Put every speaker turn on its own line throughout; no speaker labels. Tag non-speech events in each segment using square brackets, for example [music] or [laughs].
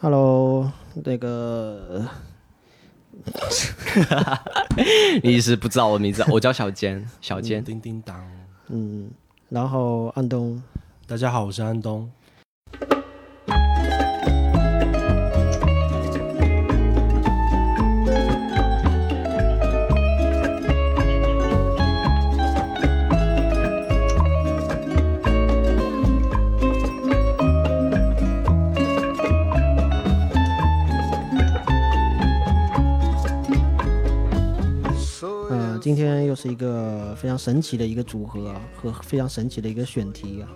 Hello，那个
你是不知道我名字，我叫小坚，小坚。
叮叮当，
嗯，然后安东，
大家好，我是安东。
今天又是一个非常神奇的一个组合啊，和非常神奇的一个选题啊。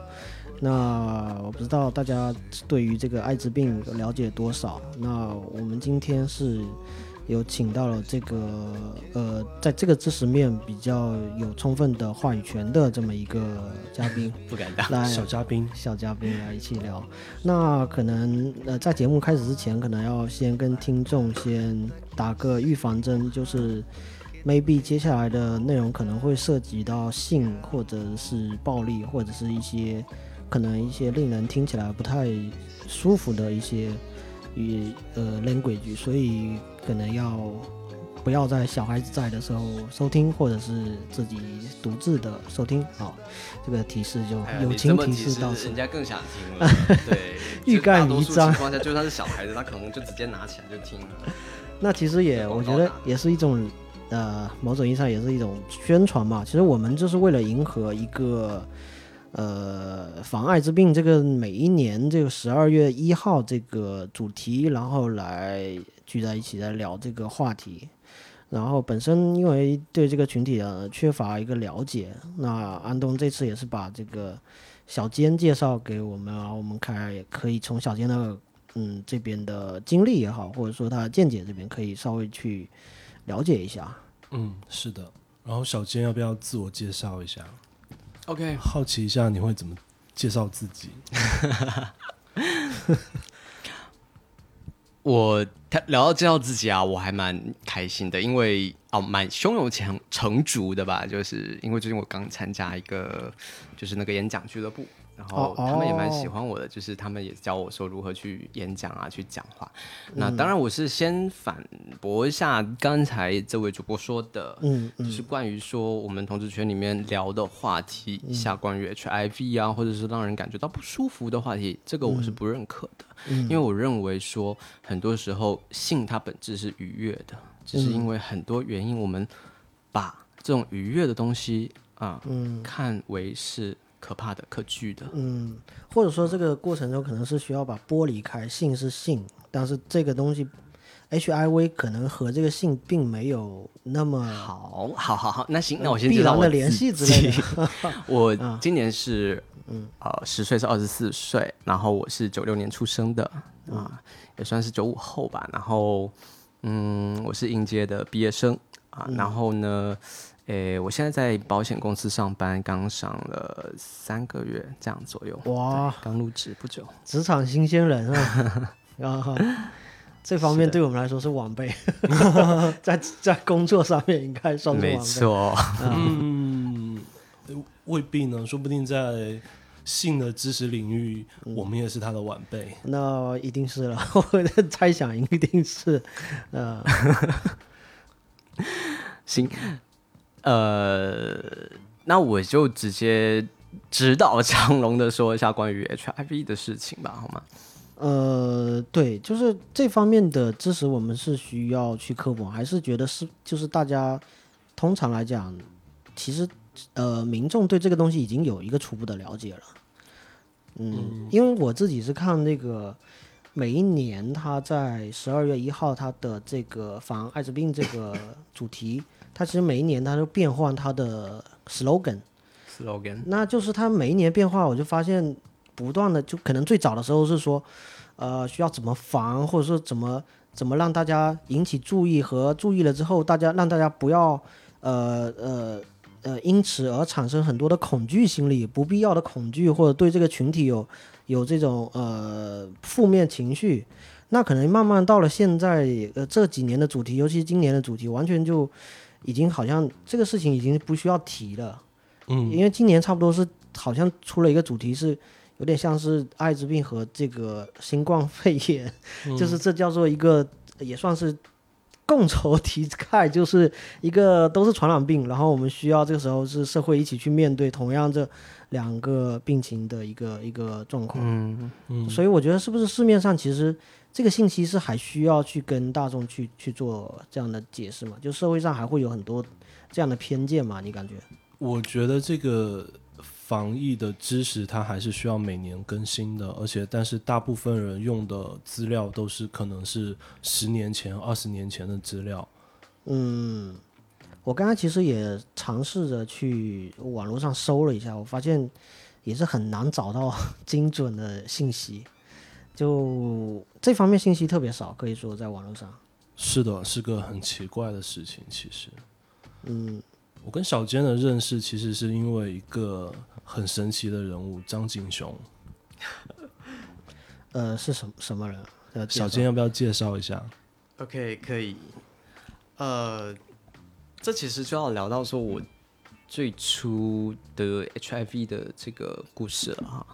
那我不知道大家对于这个艾滋病了解多少？那我们今天是有请到了这个呃，在这个知识面比较有充分的话语权的这么一个嘉宾 [laughs]
不敢当。
来
小嘉宾，
小嘉宾来一起聊。那可能呃，在节目开始之前，可能要先跟听众先打个预防针，就是 maybe 接下来的内容可能会涉及到性，或者是暴力，或者是一些可能一些令人听起来不太舒服的一些语呃 language，所以可能要。不要在小孩子在的时候收听，或者是自己独自的收听。好，这个提示就友情提示到此
人。家更想听了。[laughs] 对，
欲盖弥彰
情况下，就算是小孩子，他可能就直接拿起来就听了。[laughs]
那其实也，我觉得也是一种，呃，某种意义上也是一种宣传嘛。其实我们就是为了迎合一个，呃，防艾滋病这个每一年这个十二月一号这个主题，然后来聚在一起来聊这个话题。然后本身因为对这个群体呃缺乏一个了解，那安东这次也是把这个小坚介绍给我们啊，我们看也可以从小坚的嗯这边的经历也好，或者说他见解这边可以稍微去了解一下。
嗯，是的。然后小坚要不要自我介绍一下
？OK，
好奇一下你会怎么介绍自己？[laughs]
我他聊到介绍自己啊，我还蛮开心的，因为哦，蛮胸有成成竹的吧，就是因为最近我刚参加一个就是那个演讲俱乐部，然后
哦
他们也蛮
哦。
喜欢我的，就是他们也教我说如何去演讲啊，去讲话。那当然我是先反驳一下刚才这位主播说的，
嗯嗯。
就是关于说我们同志圈里面聊的话题，下关于 HIV 啊，或者是让人感觉到不舒服的话题，这个我是不认可的。因为我认为说，很多时候性它本质是愉悦的，只是因为很多原因，我们把这种愉悦的东西啊，看为是可怕的、可惧的。
嗯，或者说这个过程中可能是需要把剥离开，性是性，但是这个东西 HIV 可能和这个性并没有那么
好，好，好，好，那行，那我先知道我
的联系之类的。[laughs]
我 [laughs] 今年是，嗯呃，十岁是二十四岁，然后我是九六年出生的啊，也算是九五后吧。然后，嗯，我是应届的毕业生啊。然后呢，诶，我现在在保险公司上班，刚上了三个月这样左右。
哇，
刚入职不久。
职场新鲜人啊，[laughs] 然后这方面对我们来说是晚辈，[laughs] 在在工作上面应该算是
没
晚辈。
错，
嗯，未必呢，说不定在性的知识领域，我们也是他的晚辈。
那一定是了，[laughs] 我的猜想一定是，呃，
行，呃，那我就直接直导长龙的说一下关于 HIV 的事情吧，好吗？
呃，对，就是这方面的知识，我们是需要去科普，还是觉得是就是大家通常来讲，其实呃民众对这个东西已经有一个初步的了解了。嗯，因为我自己是看那个每一年他在十二月一号他的这个防艾滋病这个主题，它其实每一年它都变换它的 slogan。
slogan
那就是它每一年变化，我就发现不断的，就可能最早的时候是说，呃，需要怎么防，或者说怎么怎么让大家引起注意和注意了之后，大家让大家不要呃呃呃因此而产生很多的恐惧心理，不必要的恐惧，或者对这个群体有有这种呃负面情绪。那可能慢慢到了现在，呃，这几年的主题，尤其今年的主题，完全就已经好像这个事情已经不需要提了。
嗯，
因为今年差不多是好像出了一个主题是有点像是艾滋病和这个新冠肺炎，就是这叫做一个也算是共仇敌忾，[laughs] 就是一个都是传染病，然后我们需要这个时候是社会一起去面对同样这两个病情的一个一个状况。
嗯，
嗯，
所以我觉得是不是市面上其实这个信息是还需要去跟大众去去做这样的解释嘛？就社会上还会有很多这样的偏见嘛？你感觉？
我觉得这个防疫的知识它还是需要每年更新的，而且但是大部分人用的资料都是可能是十年前、二十年前的资料。
嗯，我刚刚其实也尝试着去网络上搜了一下，我发现也是很难找到 [laughs] 精准的信息，就这方面信息特别少，可以说在网络上。
是的，是个很奇怪的事情。其实，
嗯，
我跟小坚的认识其实是因为一个很神奇的人物张景雄。[laughs]
呃，是什么什么人？
小坚要不要介绍一下
？OK，可以。呃，这其实就要聊到说我最初的 HIV 的这个故事了哈。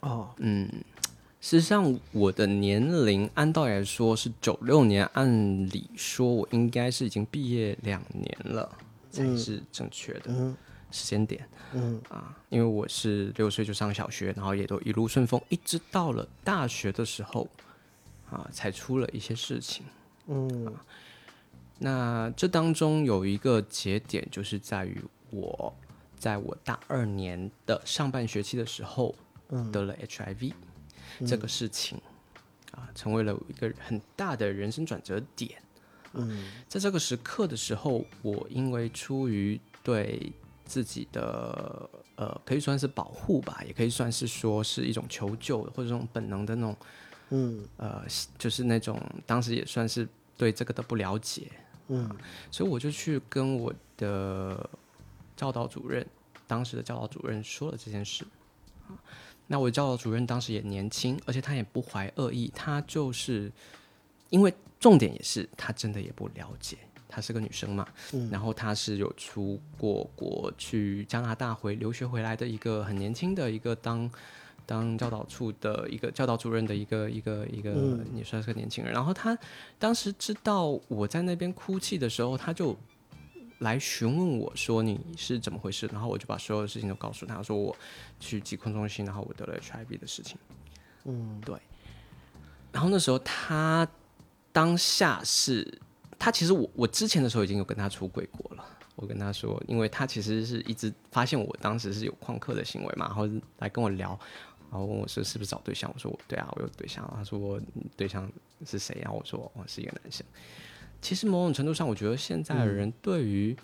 哦，
嗯，事实上我的年龄按道理来说是九六年，按理说我应该是已经毕业两年了才是正确的
嗯
时间点。
嗯
啊，因为我是六岁就上小学，然后也都一路顺风，一直到了大学的时候啊，才出了一些事情。
嗯
那这当中有一个节点，就是在于我在我大二年的上半学期的时候
嗯
得了 HIV、这个事情啊，成为了一个很大的人生转折点。
嗯。
在这个时刻的时候，我因为出于对自己的呃，可以算是保护吧，也可以算是说是一种求救或者这种本能的那种
嗯。
呃，就是那种当时也算是对这个的不了解，
嗯。
所以我就去跟我的教导主任，当时的教导主任说了这件事。啊那我教导主任当时也年轻，而且他也不怀恶意，他就是因为重点也是他真的也不了解，她是个女生嘛，
嗯。
然后她是有出过国去加拿大回留学回来的一个很年轻的一个当当教导处的一个教导主任的一个一个一个，
嗯。
也算是个年轻人。然后她当时知道我在那边哭泣的时候，她就来询问我说你是怎么回事，然后我就把所有的事情都告诉他，说我去疾控中心，然后我得了 HIV 的事情。
嗯对
然后那时候他当下是，他其实我我之前的时候已经有跟他出轨过了。我跟他说，因为他其实是一直发现我当时是有旷课的行为嘛，然后来跟我聊，然后问我说是不是找对象，我说我对啊，我有对象。他说我对象是谁啊？我说我是一个男生。其实某种程度上，我觉得现在的人对于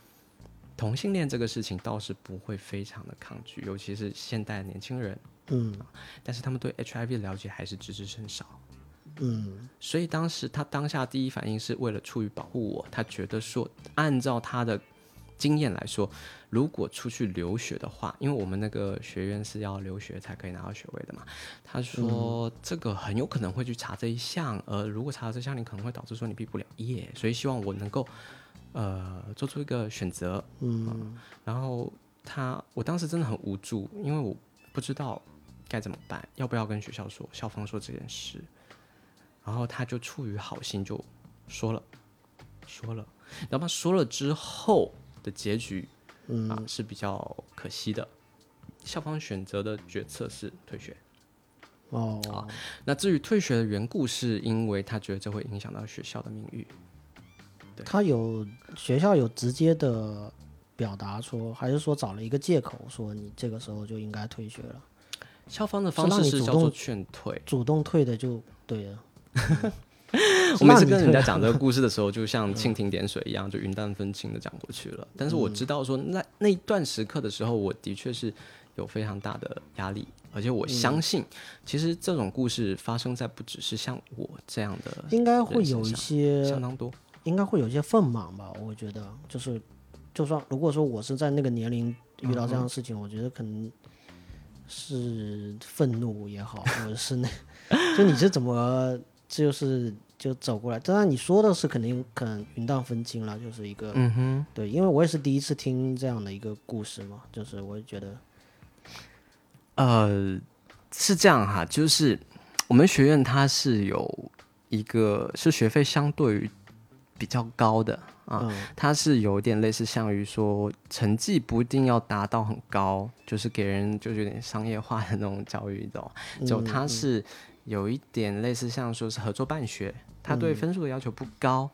同性恋这个事情倒是不会非常的抗拒，尤其是现代年轻人，
嗯。
但是他们对 HIV 的了解还是知之甚少。
嗯。
所以当时他当下第一反应是为了出于保护我，他觉得说，按照他的经验来说，如果出去留学的话，因为我们那个学院是要留学才可以拿到学位的嘛，他说这个很有可能会去查这一项，而如果查到这项，你可能会导致说你毕不了业，所以希望我能够呃做出一个选择。
嗯
然后他，我当时真的很无助，因为我不知道该怎么办，要不要跟学校说，校方说这件事。然后他就出于好心就说了，说了，然后他说了之后的结局
嗯
啊是比较可惜的，校方选择的决策是退学。
哦
那至于退学的缘故，是因为他觉得这会影响到学校的名誉。对
他有学校有直接的表达说，还是说找了一个借口说你这个时候就应该退学了，
校方的方式是叫做
动
劝退。
主动退的就对了。[laughs] [laughs]
我每次跟人家讲这个故事的时候，就像蜻蜓点水一样，就云淡风轻的讲过去了。但是我知道说，那那一段时刻的时候，我的确是有非常大的压力，而且我相信，其实这种故事发生在不只是像我这样的
应该会有一些
相当多。
应该会有一些愤懑吧，我觉得就是，就算如果说我是在那个年龄遇到这样的事情，我觉得可能是愤怒也好，或者是那，[laughs] 就你是怎么就是就走过来？当然你说的是肯定可能云淡风轻了，就是一个、
嗯哼，
对，因为我也是第一次听这样的一个故事嘛，就是我也觉得
呃，是这样哈，就是我们学院它是有一个是学费相对于比较高的啊，它是有点类似像于说成绩不一定要达到很高，就是给人就是有点商业化的那种教育的，就它是有一点类似像说是合作办学，他对分数的要求不高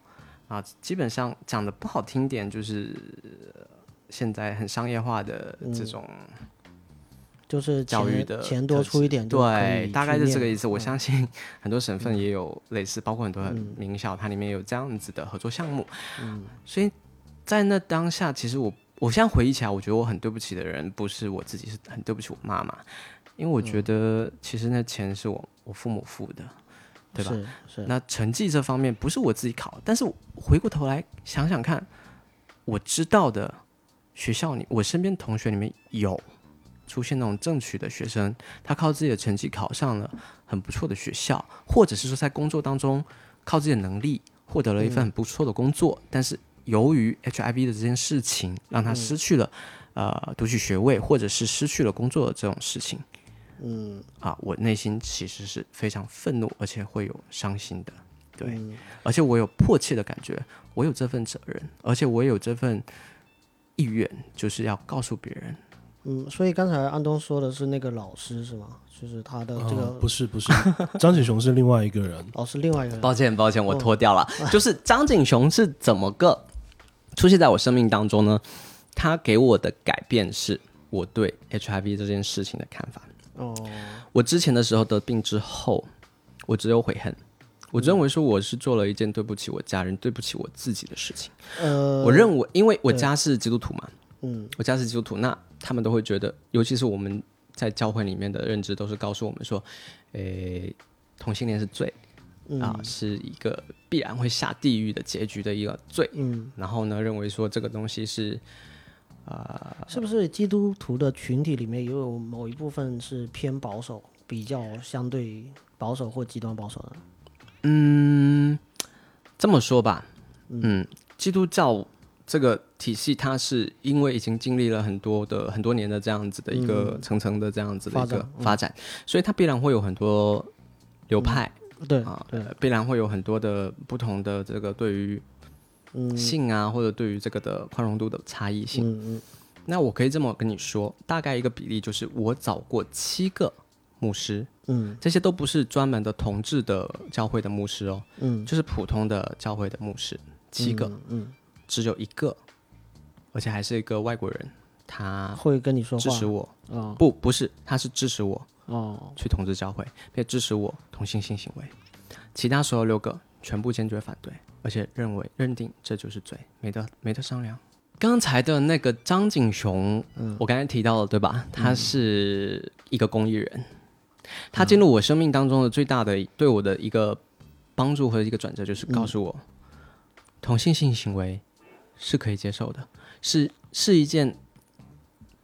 啊，基本上讲的不好听点就是现在很商业化的这种。
就是
教育的
钱多出一点，
对，大概是这个意思。我相信很多省份也有类似，包括很多名校，它里面有这样子的合作项目。嗯，所以在那当下，其实我我现在回忆起来，我觉得我很对不起的人不是我自己，是很对不起我妈妈，因为我觉得其实那钱是我我父母付的，对吧？
是是。
那成绩这方面不是我自己考，但是回过头来想想看，我知道的学校里，我身边同学里面有。出现那种正取的学生，他靠自己的成绩考上了很不错的学校，或者是说在工作当中靠自己的能力获得了一份很不错的工作，但是由于 HIV 的这件事情，让他失去了呃读取学位，或者是失去了工作的这种事情，嗯啊，我内心其实是非常愤怒，而且会有伤心的，对，而且我有迫切的感觉，我有这份责任，而且我有这份意愿，就是要告诉别人。
嗯，所以刚才安东说的是那个老师是吗？就是他的这个
不是不是，张景雄是另外一个人。[laughs]
哦，是另外一个人。
抱歉抱歉，我脱掉了。就是张景雄是怎么个出现在我生命当中呢？他给我的改变是我对 HIV 这件事情的看法。哦，我之前的时候得病之后，我只有悔恨。我认为说我是做了一件对不起我家人、对不起我自己的事情。呃，我认为因为我家是基督徒嘛。嗯，我家是基督徒，那他们都会觉得，尤其是我们在教会里面的认知，都是告诉我们说，诶，同性恋是罪，啊，是一个必然会下地狱的结局的一个罪。嗯，然后呢，认为说这个东西是，啊，
是不是基督徒的群体里面也有某一部分是偏保守，比较相对保守或极端保守的？
嗯，这么说吧，嗯，基督教。这个体系它是因为已经经历了很多的很多年的这样子的一个层层的这样子的一个发展，所以它必然会有很多流派，
对啊，对，
必然会有很多的不同的这个对于性啊或者对于这个的宽容度的差异性。嗯嗯，那我可以这么跟你说，大概一个比例就是我找过七个牧师，嗯，这些都不是专门的同志的教会的牧师哦，嗯，就是普通的教会的牧师，七个，嗯。只有一个，而且还是一个外国人，他
会跟你说
支持我。哦，不，不是，他是支持我。哦，去统治教会，并支持我同性性行为。其他所有六个全部坚决反对，而且认为认定这就是罪，没得没得商量。刚才的那个张景雄，我刚才提到了对吧？他是一个公益人，他进入我生命当中的最大的对我的一个帮助和一个转折，就是告诉我同性性行为。是可以接受的，是是一件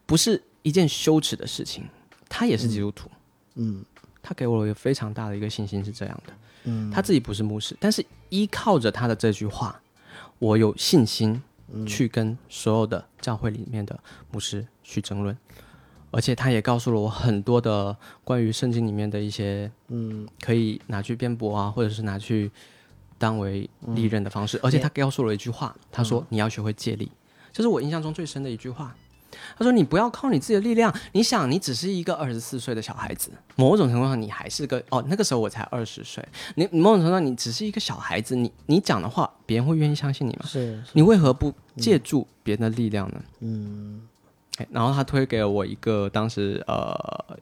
不是一件羞耻的事情。他也是基督徒，嗯，他给我一个非常大的一个信心，是这样的，嗯，他自己不是牧师，但是依靠着他的这句话，我有信心去跟所有的教会里面的牧师去争论，而且他也告诉了我很多的关于圣经里面的一些，嗯，可以拿去辩驳啊，或者是拿去。当为利刃的方式，而且他告诉了一句话，他说：“你要学会借力。”这是我印象中最深的一句话。他说：“你不要靠你自己的力量。你想，你只是一个二十四岁的小孩子，某种程度上你还是个……哦，那个时候我才二十岁。你某种程度上你只是一个小孩子，你你讲的话，别人会愿意相信你吗？
是。
你为何不借助别人的力量呢？嗯。然后他推给了我一个当时呃，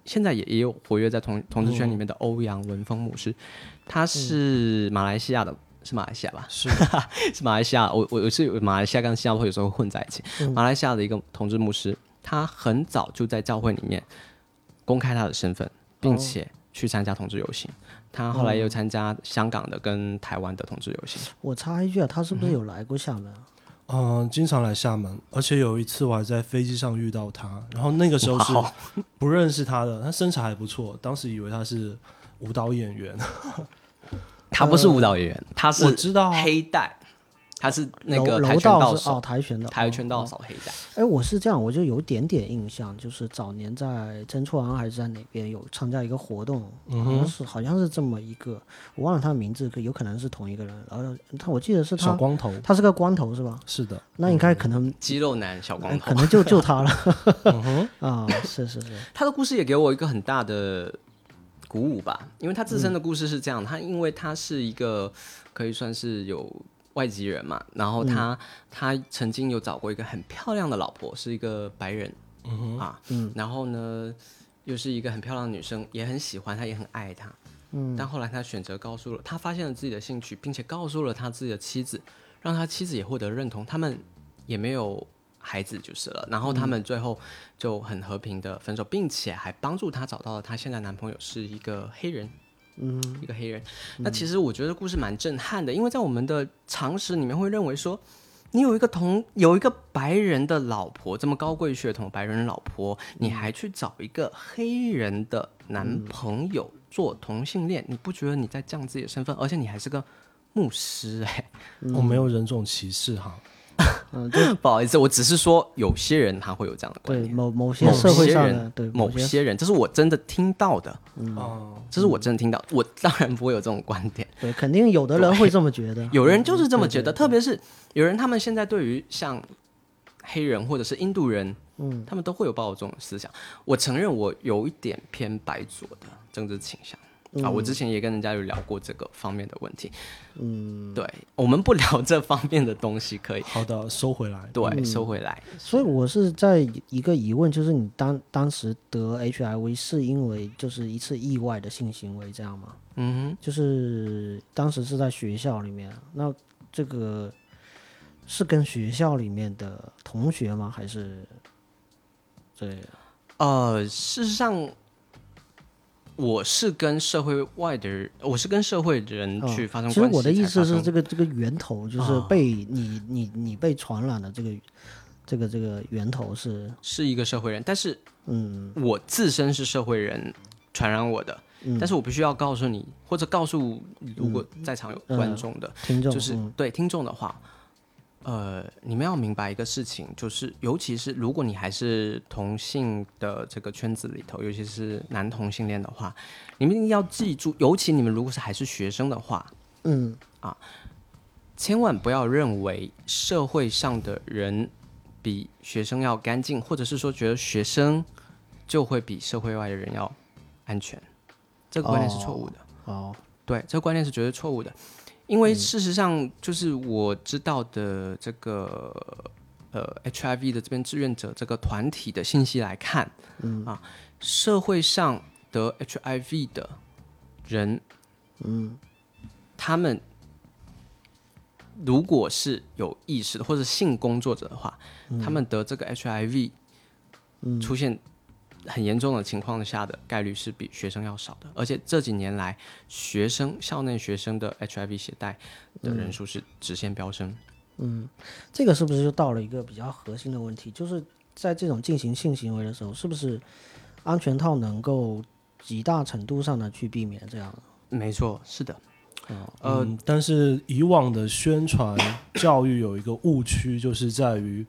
现在也也有活跃在同同志圈里面的欧阳文峰牧师。他是马来西亚的，是马来西亚吧？
是 [laughs]
是马来西亚。我我是马来西亚跟新加坡有时候混在一起。马来西亚的一个同志牧师，他很早就在教会里面公开他的身份，并且去参加同志游行。他后来又参加香港的跟台湾的同志游行。
我插一句啊，他是不是有来过厦门？
嗯，经常来厦门，而且有一次我还在飞机上遇到他，然后那个时候是不认识他的，他身材还不错，当时以为他是。舞蹈演员，
他不是舞蹈演员，他是
我知道
黑带，他是那
柔
个跆
柔
拳道手，
道是哦，跆拳道，
跆拳道
哦
手黑带。
哎，我是这样，我就有点点印象，就是早年在曾厝垵还是在哪边有参加一个活动，
嗯
好像是好像是这么一个，我忘了他的名字，可有可能是同一个人。然后他，我记得是他，
小光头，
他是个光头是吧？
是的，
那应该可能，
肌肉男小
哎
光头
可，能就就他了 [laughs] 啊！是是是，
他的故事也给我一个很大的鼓舞吧，因为他自身的故事是这样，他因为他是一个可以算是有外籍人嘛，然后他、他曾经有找过一个很漂亮的老婆，是一个白人，啊，然后呢又是一个很漂亮的女生，也很喜欢他，也很爱他，嗯，但后来他选择告诉了他发现了自己的兴趣，并且告诉了他自己的妻子，让他妻子也获得认同，他们也没有孩子就是了。然后他们最后就很和平的分手，并且还帮助她找到了她现在男朋友是一个黑人，嗯，一个黑人。那其实我觉得故事蛮震撼的，因为在我们的常识里面会认为说。你有一个同有一个白人的老婆，这么高贵血统白人老婆，你还去找一个黑人的男朋友做同性恋，你不觉得你在降自己的身份？而且你还是个牧师哎、
我没有人种歧视哈，[laughs]
嗯，就 [laughs]
不好意思，我只是说有些人他会有这样的观
对
念，
某某些社会上的
某些人，这是我真的听到的，
哦，
这是我真的听到，我当然不会有这种观点。
对，肯定有的人会这么觉得。
有人就是这么觉得，特别是有人他们现在对于像黑人或者是印度人，
嗯，
他们都会有抱有这种思想。我承认我有一点偏白左的政治倾向。啊，我之前也跟人家有聊过这个方面的问题。嗯，对，我们不聊这方面的东西，可以
好的，收回来。
对收回来。
所以我是在一个疑问，就是你当当时得 HIV 是因为就是一次意外的性行为这样吗？
嗯
就是当时是在学校里面，那这个是跟学校里面的同学吗？还是对？
呃，事实上，我是跟社会外的人，我是跟社会的人
哦
去发生关系、
其实我的意思是，这
个
个这个源头就是
啊。
被你、你你被传染的这个这个这个源头是
是一个社会人，但是
嗯。
我自身是社会人传染我的。
嗯。
但是我必须要告诉你，或者告诉如果在场有观众的，
听众
就是、
嗯。
对听众的话，呃，你们要明白一个事情，就是尤其是如果你还是同性的这个圈子里头，尤其是男同性恋的话，你们一定要记住，尤其你们如果是还是学生的话，
嗯。
啊千万不要认为社会上的人比学生要干净，或者是说觉得学生就会比社会外的人要安全，这个观念是错误的。
哦
对，这个观念是绝对错误的，因为事实上，就是我知道的这个呃 HIV 的这边志愿者这个团体的信息来看，嗯。啊，社会上得 HIV 的人，嗯，他们如果是有意识的或者性工作者的话，他们得这个 HIV，出现很严重的情况下的概率是比学生要少的，而且这几年来，学生校内学生的 HIV 携带的人数是直线飙升。
嗯这个是不是就到了一个比较核心的问题？就是在这种进行性行为的时候，是不是安全套能够极大程度上的去避免这样？
没错，是的，
呃，但是以往的宣传教育有一个误区，就是在于，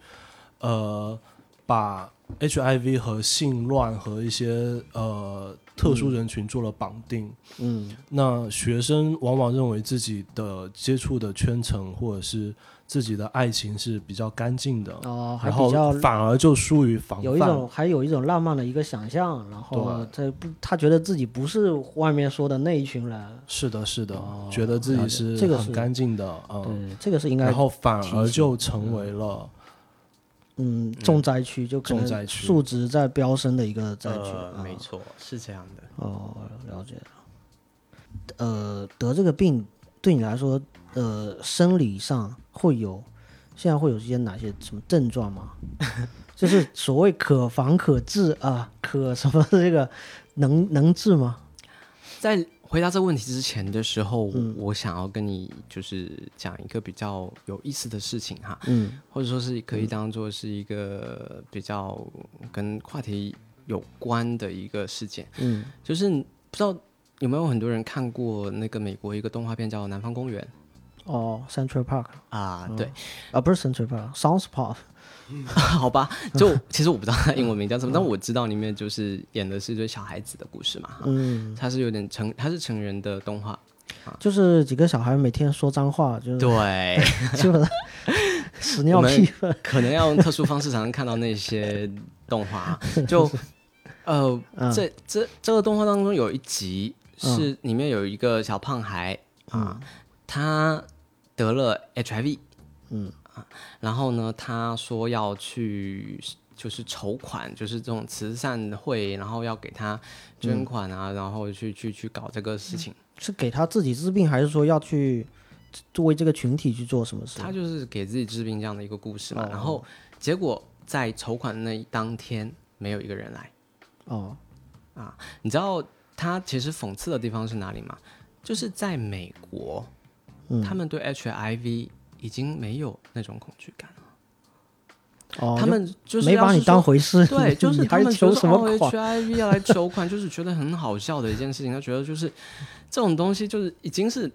呃，把 HIV 和性乱和一些呃特殊人群做了绑定。
嗯
那学生往往认为自己的接触的圈层或者是自己的爱情是比较干净的，
哦，还
然后
比较
反而就疏于防范。
有一种还有一种浪漫的一个想象，然后他不他觉得自己不是外面说的那一群人。
是的，是的，
哦
觉得自己是
这个很
干净的，嗯，
这个是应该
然后反而就成为了
嗯重灾区，就可能
重灾区
数值在飙升的一个灾区。
呃，
啊
没错，是这样的。
哦，了解了。呃，得这个病对你来说，呃，生理上会有，现在会有一些哪些什么症状吗？[laughs] 就是所谓可防可治啊，可什么这个能能治吗？
在回答这个问题之前的时候，我想要跟你就是讲一个比较有意思的事情哈，
嗯。
或者说是可以当做是一个比较跟话题有关的一个事件，
嗯，
就是不知道有没有很多人看过那个美国一个动画片叫《南方公园》。
哦，Central Park
啊，对，
啊，不是 Central Park，South Park。[laughs]
好吧，[laughs] 就其实我不知道他英文名叫什么，但我知道里面就是演的是一对小孩子的故事嘛。
嗯，
它是有点成，他是成人的动画，
就是几个小孩每天说脏话，就是
对，
基本上屎尿屁粪。
可能要用特殊方式才能看到那些动画。[laughs] 就呃，这这这个动画当中有一集是里面有一个小胖孩啊，他得了 HIV，嗯。然后呢，他说要去就是筹款，就是这种慈善会，然后要给他捐款啊，然后去去去搞这个事情。
是给他自己治病，还是说要去作为这个群体去做什么事？
他就是给自己治病这样的一个故事嘛。然后结果在筹款那当天，没有一个人来。
哦，
啊，你知道他其实讽刺的地方是哪里吗？就是在美国，他们对 HIV。已经没有那种恐惧感了。
哦，
他们就是
没把你当回事。
对，[laughs] 就是他们
求什么
款？HIV 要来求款，就是觉得很好笑的一件事情。他觉得就是这种东西，就是已经是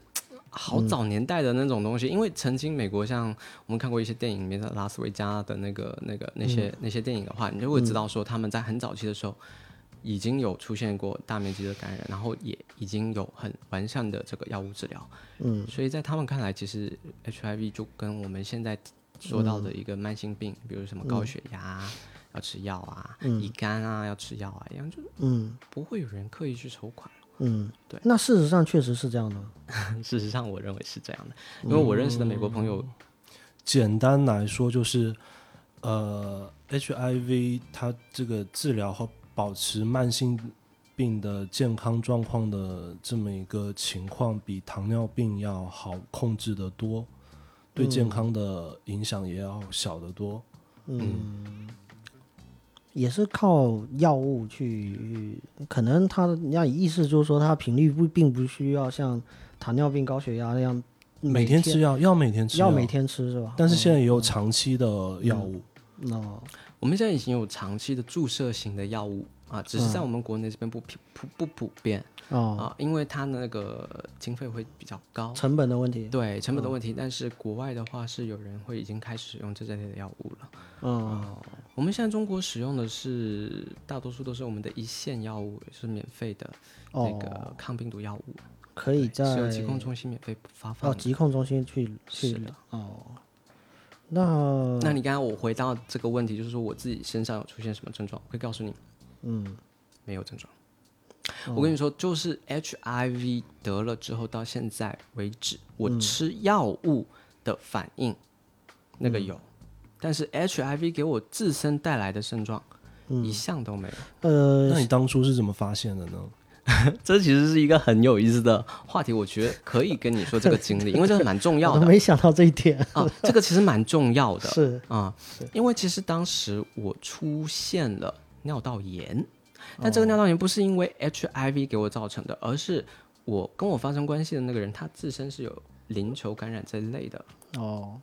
好早年代的那种东西。因为曾经美国像我们看过一些电影里面的拉斯维加的那个、那个、那些、那些电影的话，你就会知道说他们在很早期的时候。已经有出现过大面积的感染，然后也已经有很完善的这个药物治疗。
嗯，
所以在他们看来，其实 HIV 就跟我们现在说到的一个慢性病，比如什么高血压要吃药啊，乙肝啊要吃药啊一样，就嗯，不会有人刻意去筹款。
嗯，
对。
那事实上确实是这样的。[laughs]
事实上，我认为是这样的，因为我认识的美国朋友，
简单来说就是，呃，HIV 它这个治疗和保持慢性病的健康状况的这么一个情况，比糖尿病要好控制的多，对健康的影响也要小得多。
嗯，也是靠药物去，可能他要意思就是说，他频率不并不需要像糖尿病、高血压那样
每天吃药，要每天吃，
要每天吃是吧？
但是现在也有长期的药物。
哦。
我们现在已经有长期的注射型的药物啊，只是在我们国内这边不普普不普遍啊，因为它那个经费会比较高，
成本的问题。
对成本的问题，但是国外的话是有人会已经开始使用这类的药物了。
嗯，
我们现在中国使用的是大多数都是我们的一线药物，是免费的那个抗病毒药物，
可以在
疾控中心免费发放。
哦，疾控中心去去
的。
哦。那
那你刚刚我回到这个问题，就是说我自己身上有出现什么症状，我会告诉你，
嗯，
没有症状。我跟你说，就是 HIV 得了之后到现在为止，我吃药物的反应那个有，但是 HIV 给我自身带来的症状一项都没有。
呃，
那你当初是怎么发现的呢？[laughs]
这其实是一个很有意思的话题，我觉得可以跟你说这个经历，[laughs] 因为这个蛮重要的。
我没想到这一点
啊，这个其实蛮重要的。[laughs]
是
啊，因为其实当时我出现了尿道炎，但这个尿道炎不是因为 HIV 给我造成的，而是我跟我发生关系的那个人他自身是有淋球感染这一类的
哦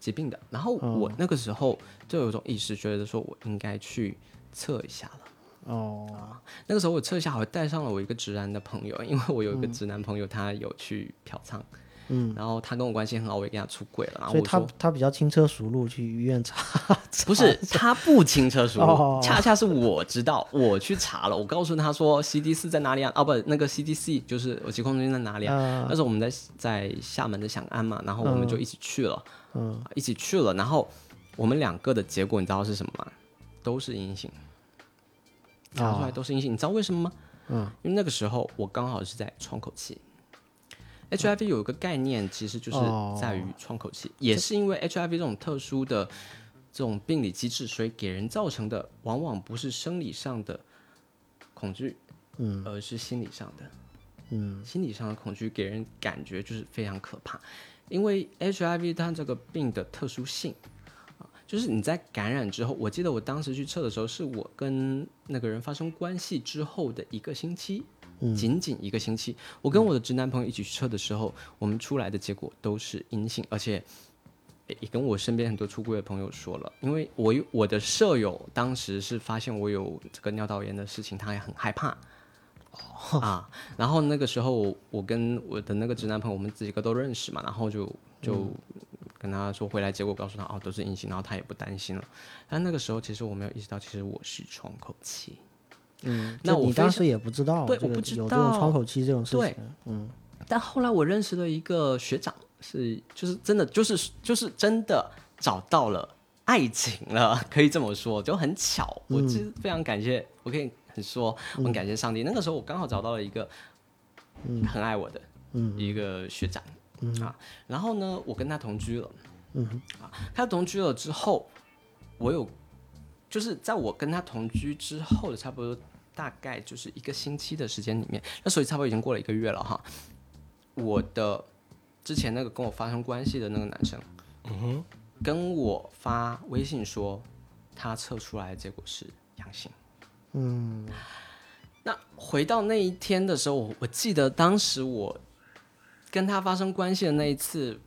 疾病的。然后我那个时候就有种意识，觉得说我应该去测一下了。
哦，
那个时候我测一下，我带上了我一个直男的朋友，因为我有一个直男朋友，他有去嫖娼，
嗯，
然后他跟我关系很好，我也跟他出轨了，然后
所以他他比较轻车熟路去医院查，[laughs]
不是他不轻车熟路，恰恰是我知道，我去查了，我告诉他说 C D 四在哪里啊？哦不，那个 C D C 就是我疾控中心在哪里啊？那时候我们在在厦门的翔安嘛，然后我们就一起去了，
嗯，
一起去了，然后我们两个的结果你知道是什么吗？都是阴性。查出来都是阴性，你知道为什么吗？
嗯，
因为那个时候我刚好是在窗口期。HIV 有一个概念，其实就是在于窗口期，也是因为 HIV 这种特殊的这种病理机制，所以给人造成的往往不是生理上的恐惧，
嗯，
而是心理上的，
嗯，
心理上的恐惧给人感觉就是非常可怕，因为 HIV 它这个病的特殊性。就是你在感染之后，我记得我当时去测的时候，是我跟那个人发生关系之后的一个星期，仅仅一个星期。我跟我的直男朋友一起去测的时候，我们出来的结果都是阴性，而且也跟我身边很多出柜的朋友说了，因为我我的舍友当时是发现我有这个尿道炎的事情，他也很害怕。啊，然后那个时候我跟我的那个直男朋友，我们几个都认识嘛，然后就就跟他说回来，结果告诉他哦都是阴性，然后他也不担心了。但那个时候其实我没有意识到，其实我是窗口期。
嗯，
那我
当时也不知道，
对我不知
有这种
道
窗口期这种事
对
情，嗯
但后来我认识了一个学长，是就是真的就是就是真的找到了爱情了，可以这么说，就很巧。我其实非常感谢，我可以很说，我很感谢上帝。那个时候我刚好找到了一个很爱我的一个学长啊，然后呢，我跟他同居了，
嗯
啊，他同居了之后，我有就是在我跟他同居之后的差不多大概就是一个星期的时间里面，那所以差不多已经过了一个月了哈。我的之前那个跟我发生关系的那个男生，
嗯哼，
跟我发微信说他测出来的结果是阳性。
嗯
那回到那一天的时候，我我记得当时我跟他发生关系的那一次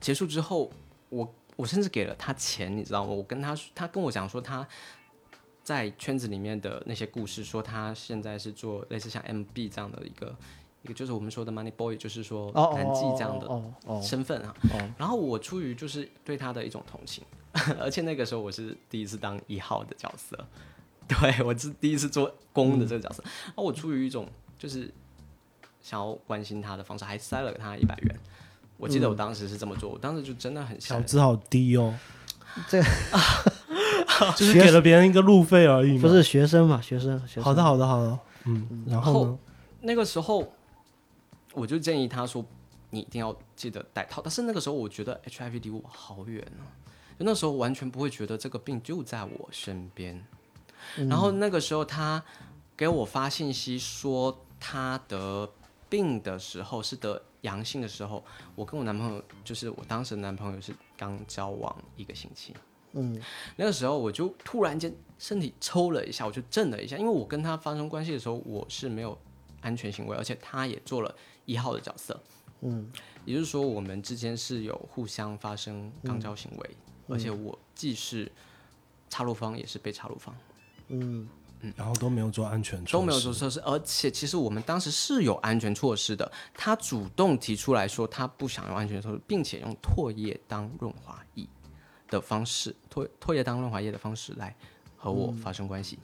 结束之后，我我甚至给了他钱，你知道吗？我跟他他跟我讲说他在圈子里面的那些故事，说他现在是做类似像 MB 这样的一个一个，就是我们说的 Money Boy，就是说男妓这样的身份啊。
哦
然后我出于就是对他的一种同情，[laughs] 而且那个时候我是第一次当一号的角色，对我是第一次做公的这个角色。然后我出于一种就是想要关心他的方式，还塞了他一百元。我记得我当时是这么做，我当时就真的很想，
小资好低哦，
这个 [laughs]
就是给了别人一个路费而已嘛。
不是学生嘛，学生学生
好的，好的，好的，嗯，然后呢？
那个时候我就建议他说，你一定要记得戴套。但是那个时候我觉得 HIV 离我好远啊，就那时候完全不会觉得这个病就在我身边。然后那个时候他给我发信息说他得病的时候是得阳性的时候，我跟我男朋友就是我当时的男朋友是刚交往一个星期。
嗯。
那个时候我就突然间身体抽了一下，我就震了一下，因为我跟他发生关系的时候我是没有安全行为，而且他也做了一号的角色，
嗯。
也就是说我们之间是有互相发生肛交行为，而且我既是插入方也是被插入方，
嗯
然后都没有做安全措施，
都没有做措施，而且其实我们当时是有安全措施的，他主动提出来说他不想用安全措施，并且用唾液当润滑液的方式，唾唾液当润滑液的方式来和我发生关系。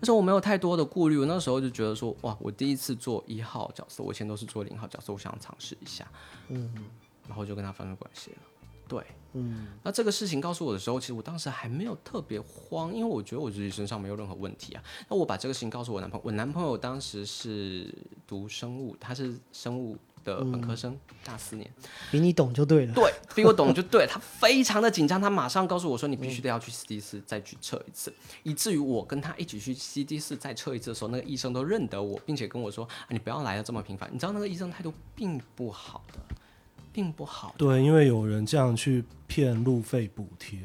那时候我没有太多的顾虑，我那时候就觉得说，哇，我第一次做一号角色，我以前都是做零号角色，我想尝试一下，
嗯
然后就跟他发生关系了。对，
嗯。
那这个事情告诉我的时候，其实我当时还没有特别慌，因为我觉得我自己身上没有任何问题啊。那我把这个事情告诉我男朋友，我男朋友当时是读生物，他是生物的本科生，大四年，
比你懂就对了。
对比我懂就对，他非常的紧张，他马上告诉我说，你必须得要去 CD 四再去测一次，以至于我跟他一起去 CD 四再测一次的时候，那个医生都认得我，并且跟我说，啊、你不要来的这么频繁，你知道那个医生态度并不好的，并不好。
对，因为有人这样去骗路费补贴，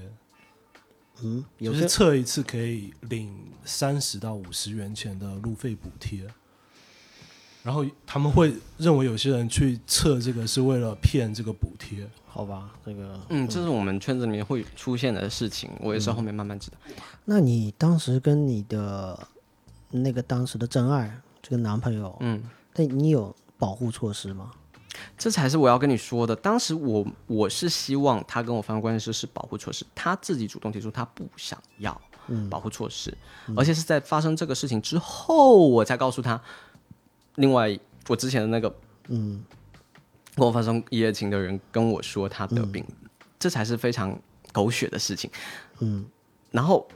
嗯，有
就是
些
测一次可以领三十到五十元钱的路费补贴，然后他们会认为有些人去测这个是为了骗这个补贴。
好吧，这个
嗯，这是我们圈子里面会出现的事情，我也是后面慢慢知道。
那你当时跟你的那个当时的真爱这个男朋友，
嗯，
那你有保护措施吗？
这才是我要跟你说的。当时我我是希望他跟我发生关系是保护措施，他自己主动提出他不想要保护措施，而且是在发生这个事情之后，我才告诉他。另外，我之前的那个
嗯
跟我发生一夜情的人跟我说他得病，这才是非常狗血的事情。
嗯
然后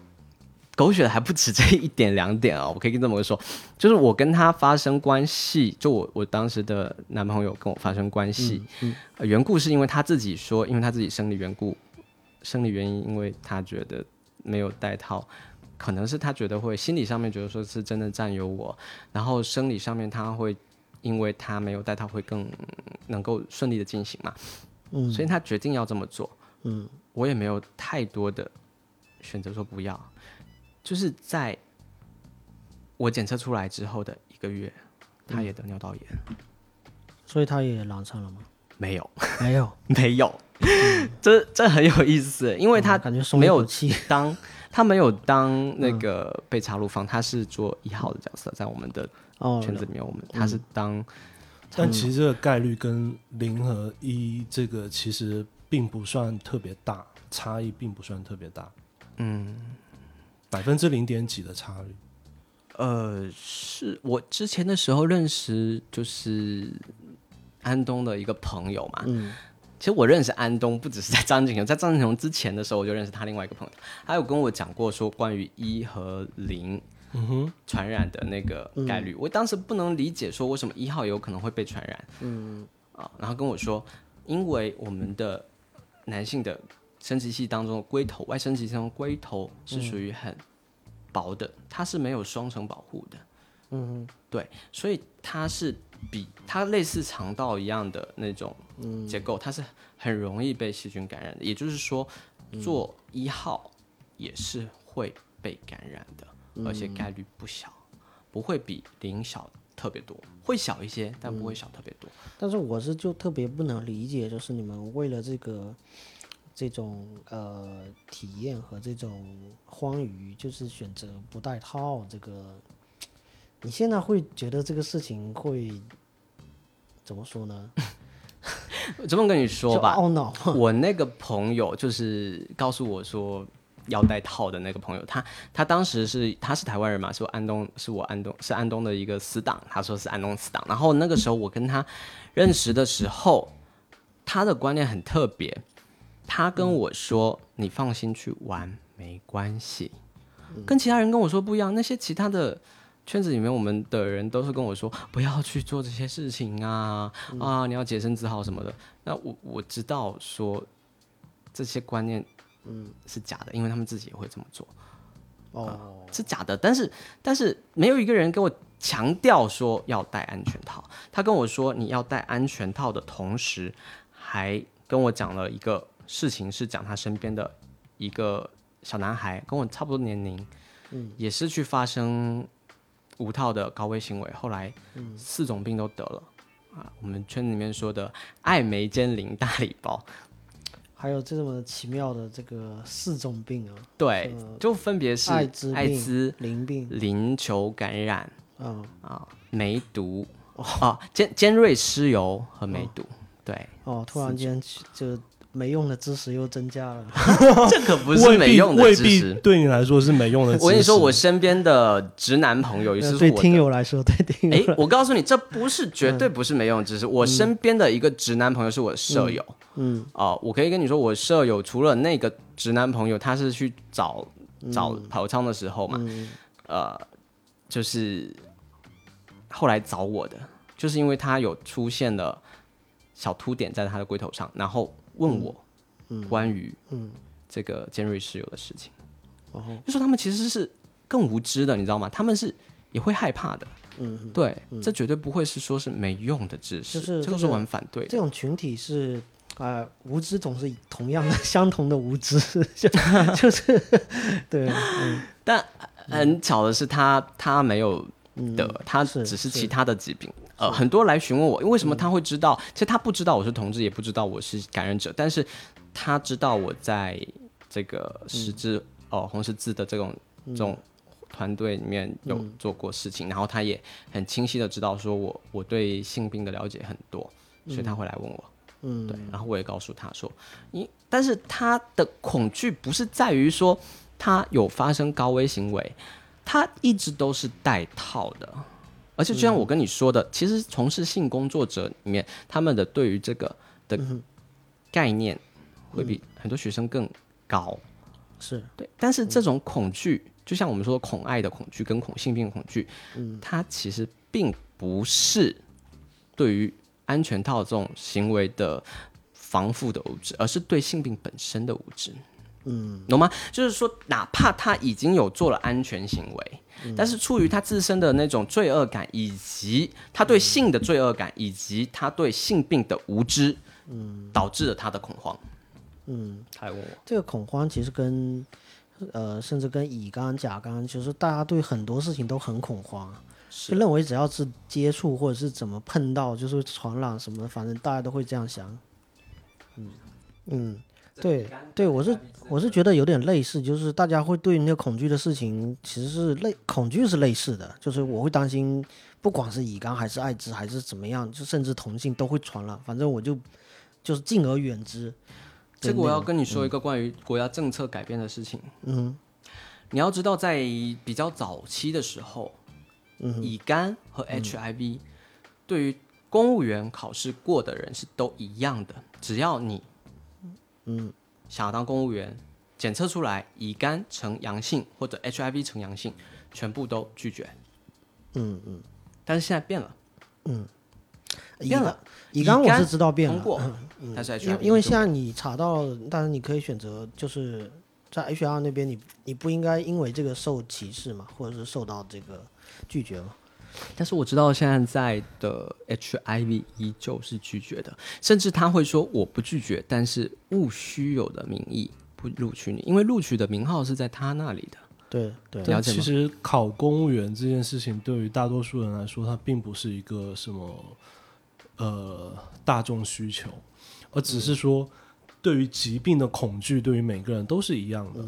狗血的还不止这一点两点啊、[laughs] 我可以跟这么说，就是我跟他发生关系，就我我当时的男朋友跟我发生关系，呃缘故是因为他自己说，因为他自己生理缘故，生理原因，因为他觉得没有戴套。可能是他觉得会心理上面觉得说是真的占有我，然后生理上面他会因为他没有戴套会更能够顺利的进行嘛，
嗯。
所以他决定要这么做。
嗯。
我也没有太多的选择说不要，就是在我检测出来之后的一个月，他也得尿道炎，
所以他也染上了吗？
没有，
没有，
没有，这这很有意思，因为他
嗯感觉松
没有
气。
当他没有当那个被插入方，他是做一号的角色，在我们的
哦，
圈子里面，我们他是当
但其实这个概率跟零和一这个其实并不算特别大，差异并不算特别大，
嗯，
百分之零点几的差率。
呃，是我之前的时候认识就是安东的一个朋友嘛。
嗯
其实我认识安东不只是在张景雄，在张景雄之前的时候我就认识他另外一个朋友，他有跟我讲过说关于一和零
嗯哼，
传染的那个概率。我当时不能理解说为什么一号有可能会被传染
嗯
啊，然后跟我说，因为我们的男性的生殖器当中的龟头，外生殖器当中的龟头是属于很薄的，它是没有双层保护的。
嗯
对，所以它是比它类似肠道一样的那种结构，它是很容易被细菌感染的。也就是说，做一号也是会被感染的，而且概率不小，不会比零小特别多，会小一些，但不会小特别多。
但是我是就特别不能理解，就是你们为了这个这种呃体验和这种欢愉，就是选择不带套这个，你现在会觉得这个事情会怎么说呢？[laughs]
这么跟你说吧，
懊恼。
我那个朋友就是告诉我说要带套的那个朋友，他他当时是他是台湾人嘛，是我安东是我安东是安东的一个死党，他说是安东死党。然后那个时候我跟他认识的时候，他的观念很特别，他跟我说：“你放心去玩，没关系。”跟其他人跟我说不一样，那些其他的。圈子里面，我们的人都是跟我说不要去做这些事情啊、啊！你要洁身自好什么的。那我我知道说这些观念，嗯，是假的，因为他们自己也会这么做，
哦，
是假的。但是但是没有一个人跟我强调说要戴安全套。他跟我说你要戴安全套的同时，还跟我讲了一个事情，是讲他身边的一个小男孩，跟我差不多年龄，嗯，也是去发生无套的高危行为，后来四种病都得了。啊，我们圈子里面说的艾梅尖磷大礼包，
还有这么奇妙的这个四种病啊，
对，就分别是
艾滋病、
艾滋、
淋病，
淋球感染
嗯，
啊、梅毒啊、尖尖锐湿疣和梅毒。对，
哦，突然间就没用的知识又增加了。[laughs]
这可不是没用的
未必
知识。
对你来说是没用的知识。
我跟你说，我身边的直男朋友也是
呃对
我
听友来说，对听
哎
友来，
我告诉你，这不是绝对不是没用的知识。我身边的一个直男朋友是我的舍友，
嗯
哦、我可以跟你说，我舍友除了那个直男朋友，他是去找找跑仓的时候嘛，
嗯
呃，就是后来找我的，就是因为他有出现了小凸点在他的龟头上，然后问我关于
嗯
这个尖锐湿疣的事情，
哦
就说他们其实是更无知的，你知道吗？他们是也会害怕的。
嗯，
对，这绝对不会是说是没用的知识，
就是
这个是我很反对的。
这种群体是。啊、无知总是同样的、[laughs] 相同的无知，[laughs] 就 [laughs] 就是对，嗯
但很巧的是他，他没有的，他只是其他的疾病。呃，很多来询问我，为什么他会知道？其实他不知道我是同志，也不知道我是感染者，但是他知道我在这个十字哦、红十字的这种这种团队里面有做过事情，然后他也很清晰的知道说我我对性病的了解很多，所以他会来问我。
嗯，
对，然后我也告诉他说，你但是他的恐惧不是在于说他有发生高危行为，他一直都是戴套的，而且就像我跟你说的，其实从事性工作者里面，他们的对于这个的概念会比很多学生更高。
是。
对，但是这种恐惧，就像我们说恐爱的恐惧跟恐性病的恐惧，
嗯。
它其实并不是对于安全套这种行为的防护的无知，而是对性病本身的无知。
嗯，
懂吗？就是说，哪怕他已经有做了安全行为，但是出于他自身的那种罪恶感，以及他对性的罪恶感，以及他对性病的无知，嗯，导致了他的恐慌。
嗯，
他来问我，
这个恐慌其实跟呃，甚至跟乙肝、甲肝，就是大家对很多事情都很恐慌，就认为只要是接触或者是怎么碰到，就是传染什么的，反正大家都会这样想。嗯。嗯，对对，我是我是觉得有点类似，就是大家会对那个恐惧的事情，其实是类恐惧是类似的，就是我会担心不管是乙肝还是艾滋还是怎么样，就甚至同性都会传了。反正我就就是敬而远之。
这个我要跟你说一个关于国家政策改变的事情。
嗯
你要知道，在比较早期的时候，
嗯
乙肝和 HIV 对于公务员考试过的人是都一样的，只要你
嗯
想要当公务员，检测出来乙肝呈阳性或者 HIV 呈阳性，全部都拒绝。
嗯嗯，
但是现在变了，
嗯
变了。
乙肝我是知道变了，
通过，但是 HIV
因因为现在你查到，但是你可以选择就是在 HR 那边你，你不应该因为这个受歧视嘛，或者是受到这个拒绝嘛。
但是我知道现在的 HIV 依旧是拒绝的，甚至他会说我不拒绝，但是务虚有的名义不录取你，因为录取的名号是在他那里的。
对对，
了解吗？
其实考公务员这件事情，对于大多数人来说，它并不是一个什么呃大众需求，而只是说对于疾病的恐惧，对于每个人都是一样的。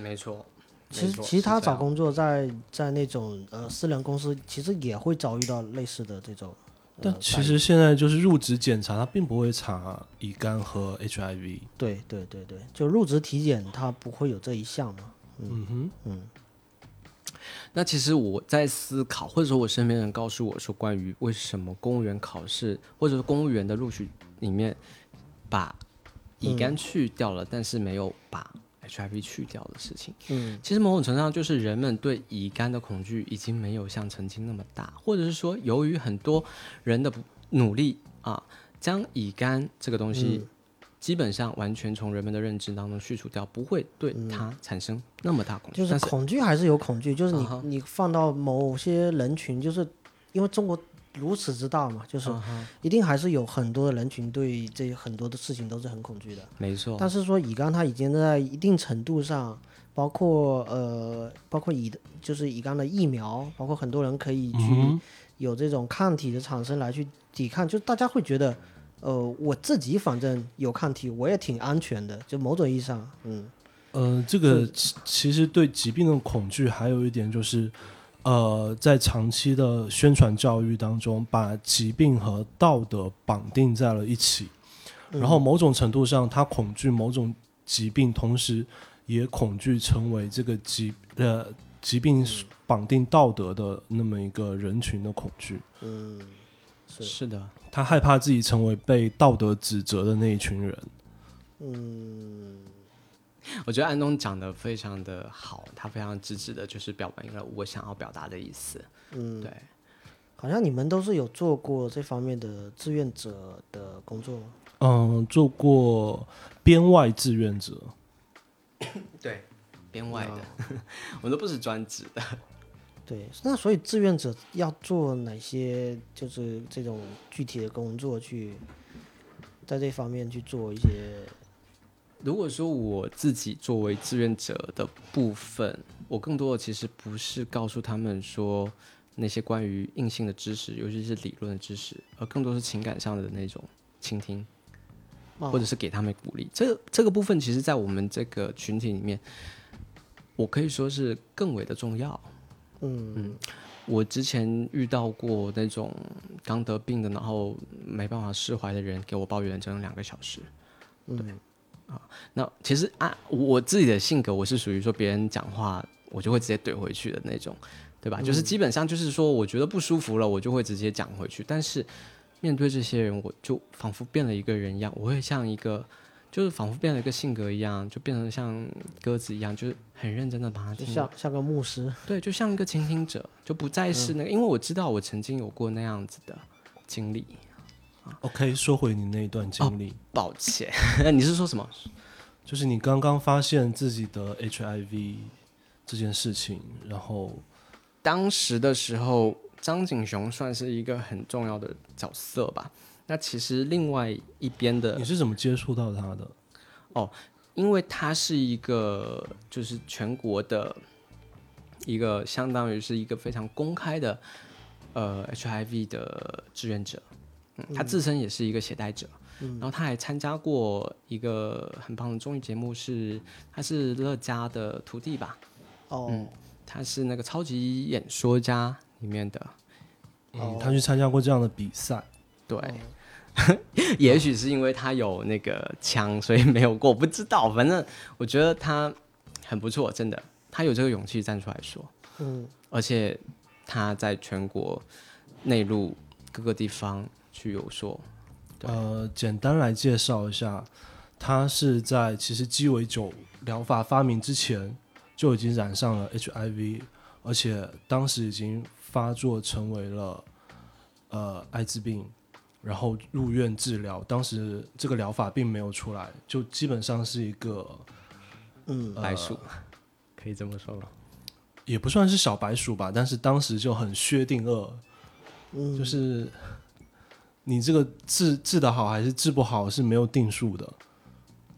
没错，
其实其实他找工作在在那种呃私人公司，其实也会遭遇到类似的这种。
但其实现在就是入职检查，他并不会查乙肝和 HIV。
对对对对，就入职体检他不会有这一项嘛。
嗯哼，嗯
那其实我在思考，或者说我身边人告诉我说，关于为什么公务员考试或者说公务员的录取里面把乙肝去掉了，但是没有把 HIV 去掉的事情。
嗯，
其实某种程度上就是人们对乙肝的恐惧已经没有像曾经那么大，或者是说由于很多人的不努力啊，将乙肝这个东西基本上完全从人们的认知当中去除掉，不会对它产生那么大恐惧。
就是恐惧还是有恐惧，就是你、你放到某些人群，就是因为中国如此之大嘛，就是一定还是有很多的人群对这很多的事情都是很恐惧的。
没错，
但是说乙肝它已经在一定程度上，包括呃，包括乙的就是乙肝的疫苗，包括很多人可以去
嗯
有这种抗体的产生来去抵抗，就大家会觉得，呃，我自己反正有抗体，我也挺安全的，就某种意义上，嗯。
呃，这个其其实对疾病的恐惧还有一点就是，呃，在长期的宣传教育当中，把疾病和道德绑定在了一起，然后某种程度上，他恐惧某种疾病，同时也恐惧成为这个疾呃疾病绑定道德的那么一个人群的恐惧。
嗯，是。
是的，
他害怕自己成为被道德指责的那一群人。
嗯 [laughs]
我觉得安东讲的非常的好，他非常直直的，就是表达了我想要表达的意思。
嗯，
对，
好像你们都是有做过这方面的志愿者的工作吗？
嗯，做过编外志愿者。[coughs]
对，编外的，[laughs] 我们都不是专职的。[laughs]
对，那所以志愿者要做哪些就是这种具体的工作去，在这方面去做一些，
如果说我自己作为志愿者的部分，我更多的其实不是告诉他们说那些关于硬性的知识，尤其是理论的知识，而更多是情感上的那种倾听，
哦
或者是给他们鼓励。这个这个部分，其实在我们这个群体里面，我可以说是更为的重要。
嗯
我之前遇到过那种刚得病的，然后没办法释怀的人，给我抱怨整整两个小时。
嗯
那其实啊，我自己的性格，我是属于说别人讲话，我就会直接怼回去的那种，对吧？就是基本上就是说，我觉得不舒服了，我就会直接讲回去。但是面对这些人，我就仿佛变了一个人一样，我会像一个，就是仿佛变了一个性格一样，就变成像鸽子一样，就是很认真的把它
就
听
像像个牧师，
对，就像一个倾听者，就不再是那个，因为我知道我曾经有过那样子的经历。
OK，说回你那一段经历，
抱歉，[laughs] 你是说什么？
就是你刚刚发现自己的 HIV 这件事情，然后
当时的时候，张景雄算是一个很重要的角色吧。那其实另外一边的
你是怎么接触到他的？
哦因为他是一个就是全国的一个相当于是一个非常公开的呃 HIV 的志愿者，嗯，他自身也是一个携带者，然后他还参加过一个很棒的综艺节目是，他是乐嘉的徒弟吧，
哦，
他是那个超级演说家里面的。
嗯，他去参加过这样的比赛，
对，[laughs] 也许是因为他有那个枪，所以没有过，不知道。反正我觉得他很不错，真的，他有这个勇气站出来说，
嗯，
而且他在全国内陆各个地方去有说，
呃，简单来介绍一下，他是在其实鸡尾酒疗法发明之前就已经染上了 HIV，而且当时已经发作成为了呃艾滋病，然后入院治疗。当时这个疗法并没有出来，就基本上是一个
嗯
白鼠，可以这么说吗？
也不算是小白鼠吧，但是当时就很薛定谔，
嗯，
就是你这个治治的好还是治不好是没有定数的。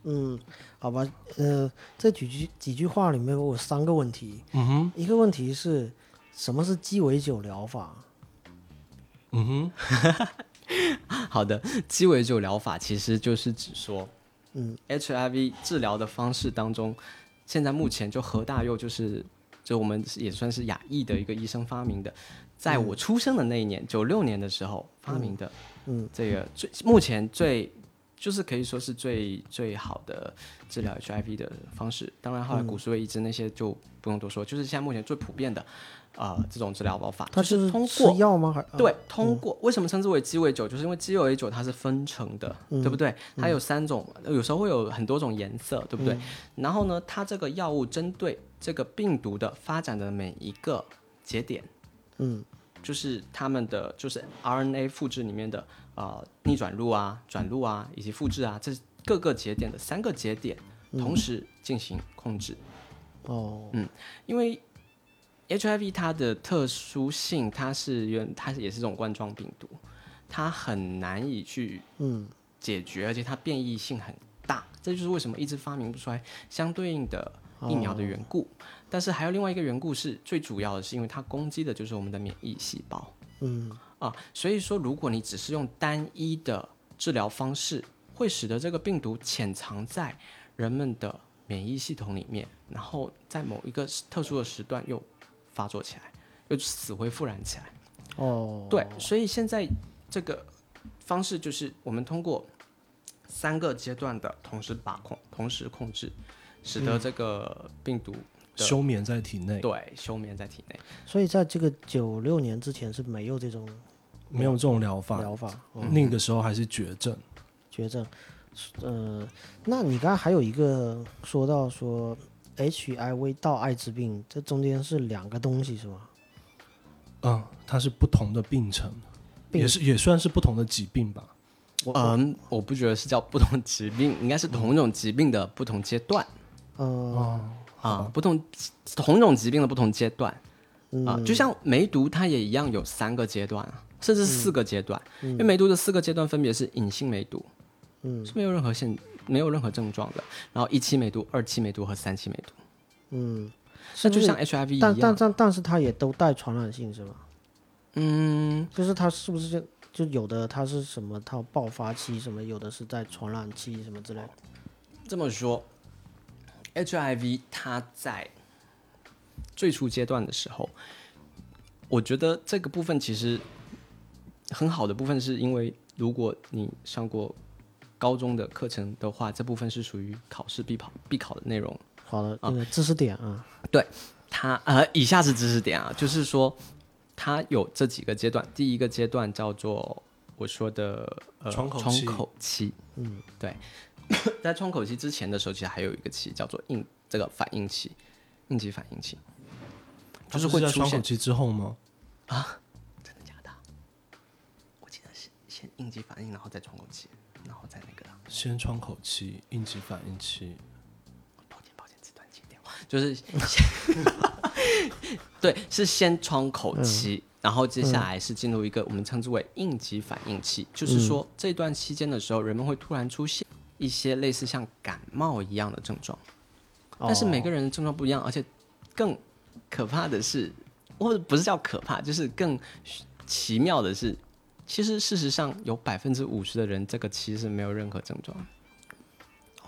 嗯，好吧，呃，这几句几句话里面我有三个问题，
嗯哼，
一个问题是什么是鸡尾酒疗法？
嗯哼，[laughs]
好的，鸡尾酒疗法其实就是指说，
嗯
，HIV 治疗的方式当中，现在目前就何大佑就是，就我们也算是亚裔的一个医生发明的，在我出生的那一年，九六年的时候发明的，
嗯，
这个最目前最就是可以说是最最好的治疗 HIV 的方式。当然，后来骨髓移植那些就不用多说，就是现在目前最普遍的，呃，这种治疗方法，
它
就是通过
药吗？还
对，通过为什么称之为鸡尾酒？就是因为鸡尾酒它是分成的，
嗯
对不对？它有三种，有时候会有很多种颜色，对不对？
嗯
然后呢，它这个药物针对这个病毒的发展的每一个节点，
嗯
就是他们的就是 RNA 复制里面的呃逆转录啊、转录啊以及复制啊，这各个节点的三个节点同时进行控制。
哦嗯
因为 HIV 它的特殊性，它是原它也是这种冠状病毒，它很难以去
嗯
解决，而且它变异性很大，这就是为什么一直发明不出来相对应的疫苗的缘故。但是还有另外一个缘故是最主要的是，因为它攻击的就是我们的免疫细胞。
嗯。
啊，所以说如果你只是用单一的治疗方式，会使得这个病毒潜藏在人们的免疫系统里面，然后在某一个特殊的时段又发作起来，又死灰复燃起来。
哦。
对，所以现在这个方式就是我们通过三个阶段的同时把控、同时控制，使得这个病毒的
休眠在体内，
对休眠在体内。
所以在这个九六年之前是没有这种
没有这种疗法，
疗法，哦
那个时候还是绝症。
绝症。呃，那你刚才还有一个说到说 HIV 到艾滋病，这中间是两个东西是吗？
嗯，它是不同的病程，
病
也是也算是不同的疾病吧。
嗯，我不觉得是叫不同疾病，应该是同一种疾病的不同阶段
呃
啊，不同同一种疾病的不同阶段
嗯
啊，就像梅毒，它也一样有三个阶段啊，甚至四个阶段。因为梅毒的四个阶段分别是隐性梅毒，
嗯
是没有任何现没有任何症状的，然后一期梅毒、二期梅毒和三期梅毒，
嗯，
那就像 HIV 一
但但。但但是它也都带传染性是吗？
嗯，
就是它是不是就就有的它是什么它有爆发期什么，有的是在传染期什么之类的。
这么说，HIV 它在最初阶段的时候，我觉得这个部分其实很好的部分，是因为如果你上过高中的课程的话，这部分是属于考试必考必考的内容。
好的，那个知识点啊，对
它呃，以下是知识点啊，就是说它有这几个阶段，第一个阶段叫做我说的呃
窗口
窗口期，嗯，对，[coughs] 在窗口期之前的时候，其实还有一个期叫做应这个反应期，应急反应期，就是会出现
窗口期之后吗？啊？
真的假的？我记得是先应急反应，然后再窗口期，然后再那个，
先窗口期、应急反应期，
抱歉抱歉，这段剪掉，就是先 [laughs] 对，是先窗口期，然后接下来是进入一个我们称之为应急反应期，就是说这段期间的时候，人们会突然出现一些类似像感冒一样的症状，但是每个人的症状不一样，而且更可怕的是，或者不是叫可怕，就是更奇妙的是，其实事实上有百分之五十的人这个其实没有任何症状，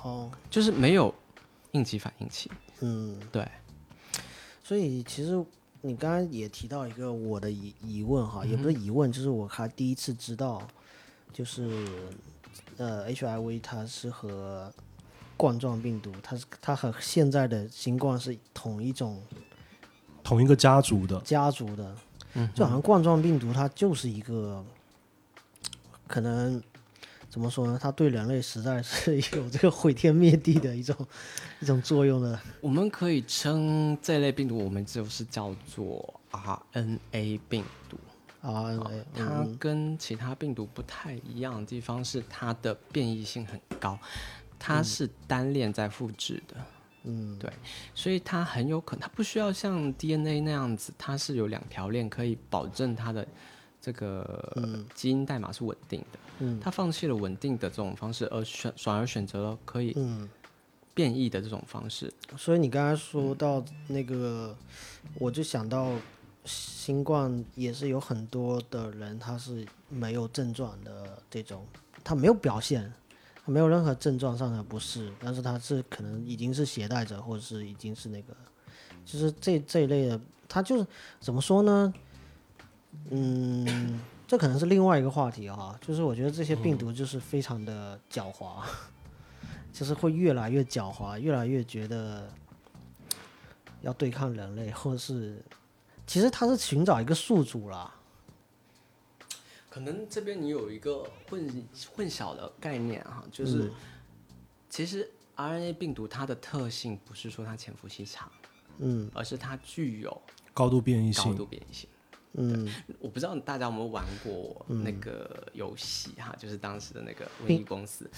哦，
就是没有应激反应期。
嗯，
对，
所以其实你刚刚也提到一个我的疑疑问哈，也不是疑问，就是我还第一次知道，就是呃 HIV 它是和冠状病毒，它是它和现在的新冠是同一种
同一个家族的，
家族的，嗯就好像冠状病毒它就是一个可能怎么说呢？它对人类实在是 [laughs] 有这个毁天灭地的一种一种作用的。
我们可以称这类病毒，我们就是叫做 RNA 病毒。
啊，
它跟其他病毒不太一样的地方是它的变异性很高，它是单链在复制的。
嗯，
对，所以它很有可能，它不需要像 DNA 那样子，它是有两条链可以保证它的这个基因代码是稳定的。
嗯，
它放弃了稳定的这种方式，而选转而选择了可以
嗯，
变异的这种方式。
所以你刚才说到那个，我就想到新冠也是有很多的人他是没有症状的这种，他没有表现，他没有任何症状上的不适，但是他是可能已经是携带者，或者是已经是那个，就是这这一类的，他就是怎么说呢？嗯，这可能是另外一个话题哈，就是我觉得这些病毒就是非常的狡猾，[laughs] 就是会越来越狡猾，越来越觉得要对抗人类，或者是其实他是寻找一个宿主啦。
可能这边你有一个混混淆的概念哈，就是、其实 RNA 病毒它的特性不是说它潜伏期长，
嗯
而是它具有
高度变异性
高
性。
度变异性。
嗯
我不知道大家有没有玩过那个游戏哈，就是当时的那个瘟疫公司。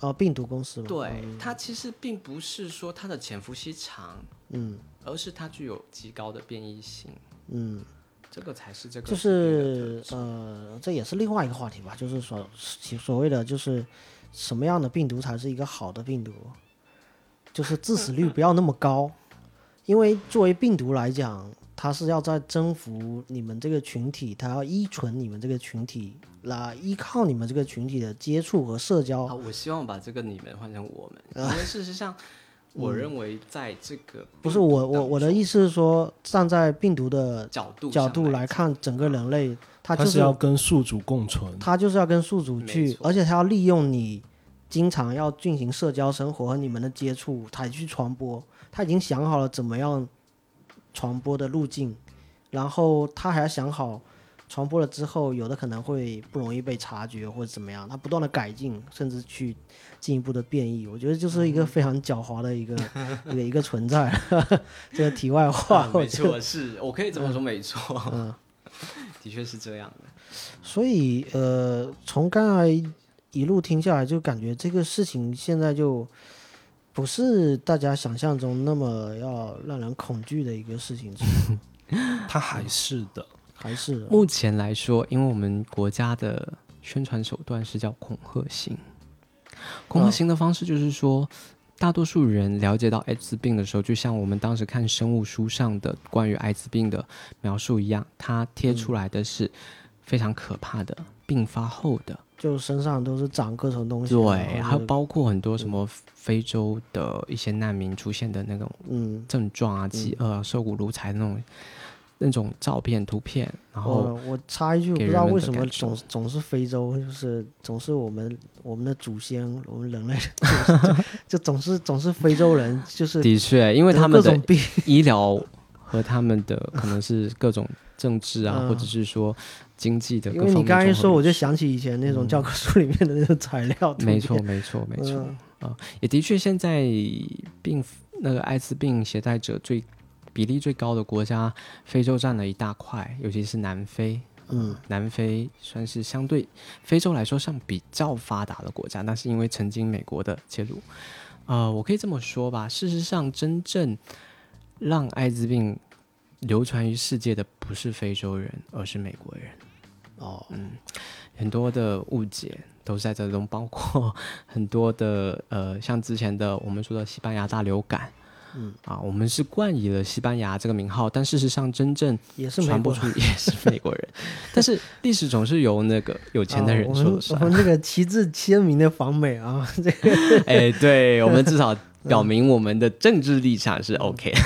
哦，病毒公司嘛。
对，它其实并不是说它的潜伏期长，
嗯
而是它具有极高的变异性，
嗯，
这个才是这个
就是呃，这也是另外一个话题吧，就是所其所谓的就是什么样的病毒才是一个好的病毒，就是致死率不要那么高，因为作为病毒来讲，它是要在征服你们这个群体，它要依存你们这个群体，来依靠你们这个群体的接触和社交。
啊，我希望把这个你们换成我们，[laughs] 因为事实上，我认为在这个
嗯不是我我我的意思是说，站在病毒的
角度
角度来看，整个人类，它
它
就是
要跟宿主共存，
它就是要跟宿主去，而且它要利用你经常要进行社交生活和你们的接触，才去传播。他已经想好了怎么样传播的路径，然后他还要想好传播了之后，有的可能会不容易被察觉或者怎么样，它不断的改进，甚至去进一步的变异。我觉得就是一个非常狡猾的一个一个一个存在。[laughs] 这个题外话，[laughs]
啊没错，是我可以这么说，没错，
嗯 [laughs]
的确是这样的。
所以呃，从刚才一路听下来，就感觉这个事情现在就不是大家想象中那么要让人恐惧的一个事情，
它还是的。
还是
目前来说，因为我们国家的宣传手段是叫恐吓型，恐吓型的方式就是说，大多数人了解到艾滋病的时候，就像我们当时看生物书上的关于艾滋病的描述一样，它贴出来的是非常可怕的并发后的，
就身上都是长各种东西啊，
对，还有包括很多什么非洲的一些难民出现的那种
嗯。
症状啊，饥饿啊、瘦骨如柴那种那种照片、图片，然后
我我插一句，我不知道为什么总总是非洲，就是总是我们我们的祖先，我们人类 [laughs] 就就总是总是非洲人，就是
的确，因为他们的
各种病，[laughs]
医疗和他们的可能是各种政治啊，
嗯
或者是说经济的各方面。
你刚才一说，我就想起以前那种教科书里面的那种材料，图
没错，没错，没错
嗯。
啊，也的确，现在病那个艾滋病携带者最比例最高的国家，非洲占了一大块，尤其是南非。
嗯，
南非算是相对非洲来说上比较发达的国家，那是因为曾经美国的介入，呃，我可以这么说吧，事实上真正让艾滋病流传于世界的不是非洲人，而是美国人。
哦，嗯
很多的误解都是在这中，包括 [laughs] 很多的呃，像之前的我们说的西班牙大流感，
嗯。
啊，我们是冠以了西班牙这个名号，但事实上真正
也是美
传播
国
出 [laughs] 也是美国人。但是历史总是由那个有钱的人说了算。
们这个旗帜鲜明的访美啊，[laughs] 这个。
哎，对我们至少表明我们的政治立场是 OK。[laughs]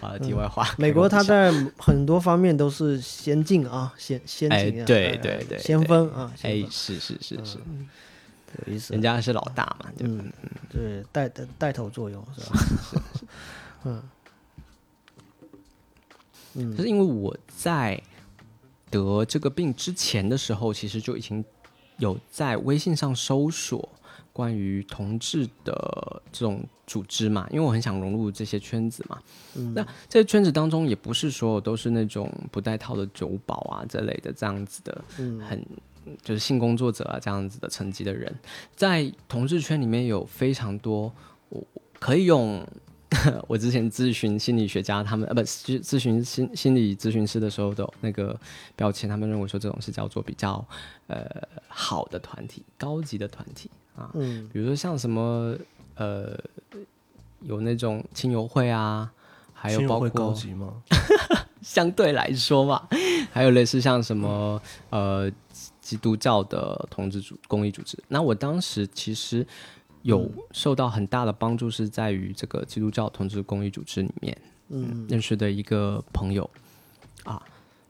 啊，题外话，
美国它在很多方面都是先进啊，先先
哎
进啊，
对
哎
对对
先锋啊，
哎
是，
是是是。是，
有意思
人，家是老大嘛，对吧？
嗯，对，带带带头作用是吧？[laughs] 嗯嗯
就是因为我在得这个病之前的时候，其实就已经有在微信上搜索关于同志的这种组织嘛，因为我很想融入这些圈子嘛。
嗯
那这些圈子当中，也不是所有都是那种不带套的酒保啊这类的这样子的，
嗯
很就是性工作者啊这样子的层级的人，在同志圈里面有非常多，我可以用 [laughs] 我之前咨询心理学家他们呃不咨咨询心心理咨询师的时候的那个标签，他们认为说这种是叫做比较呃好的团体、高级的团体啊，
嗯
比如说像什么呃有那种亲友会啊，还有包括
高级吗？[laughs]
相对来说嘛，还有类似像什么呃基督教的同志组公益组织。那我当时其实有受到很大的帮助，是在于这个基督教同志公益组织里面
嗯
认识的一个朋友啊。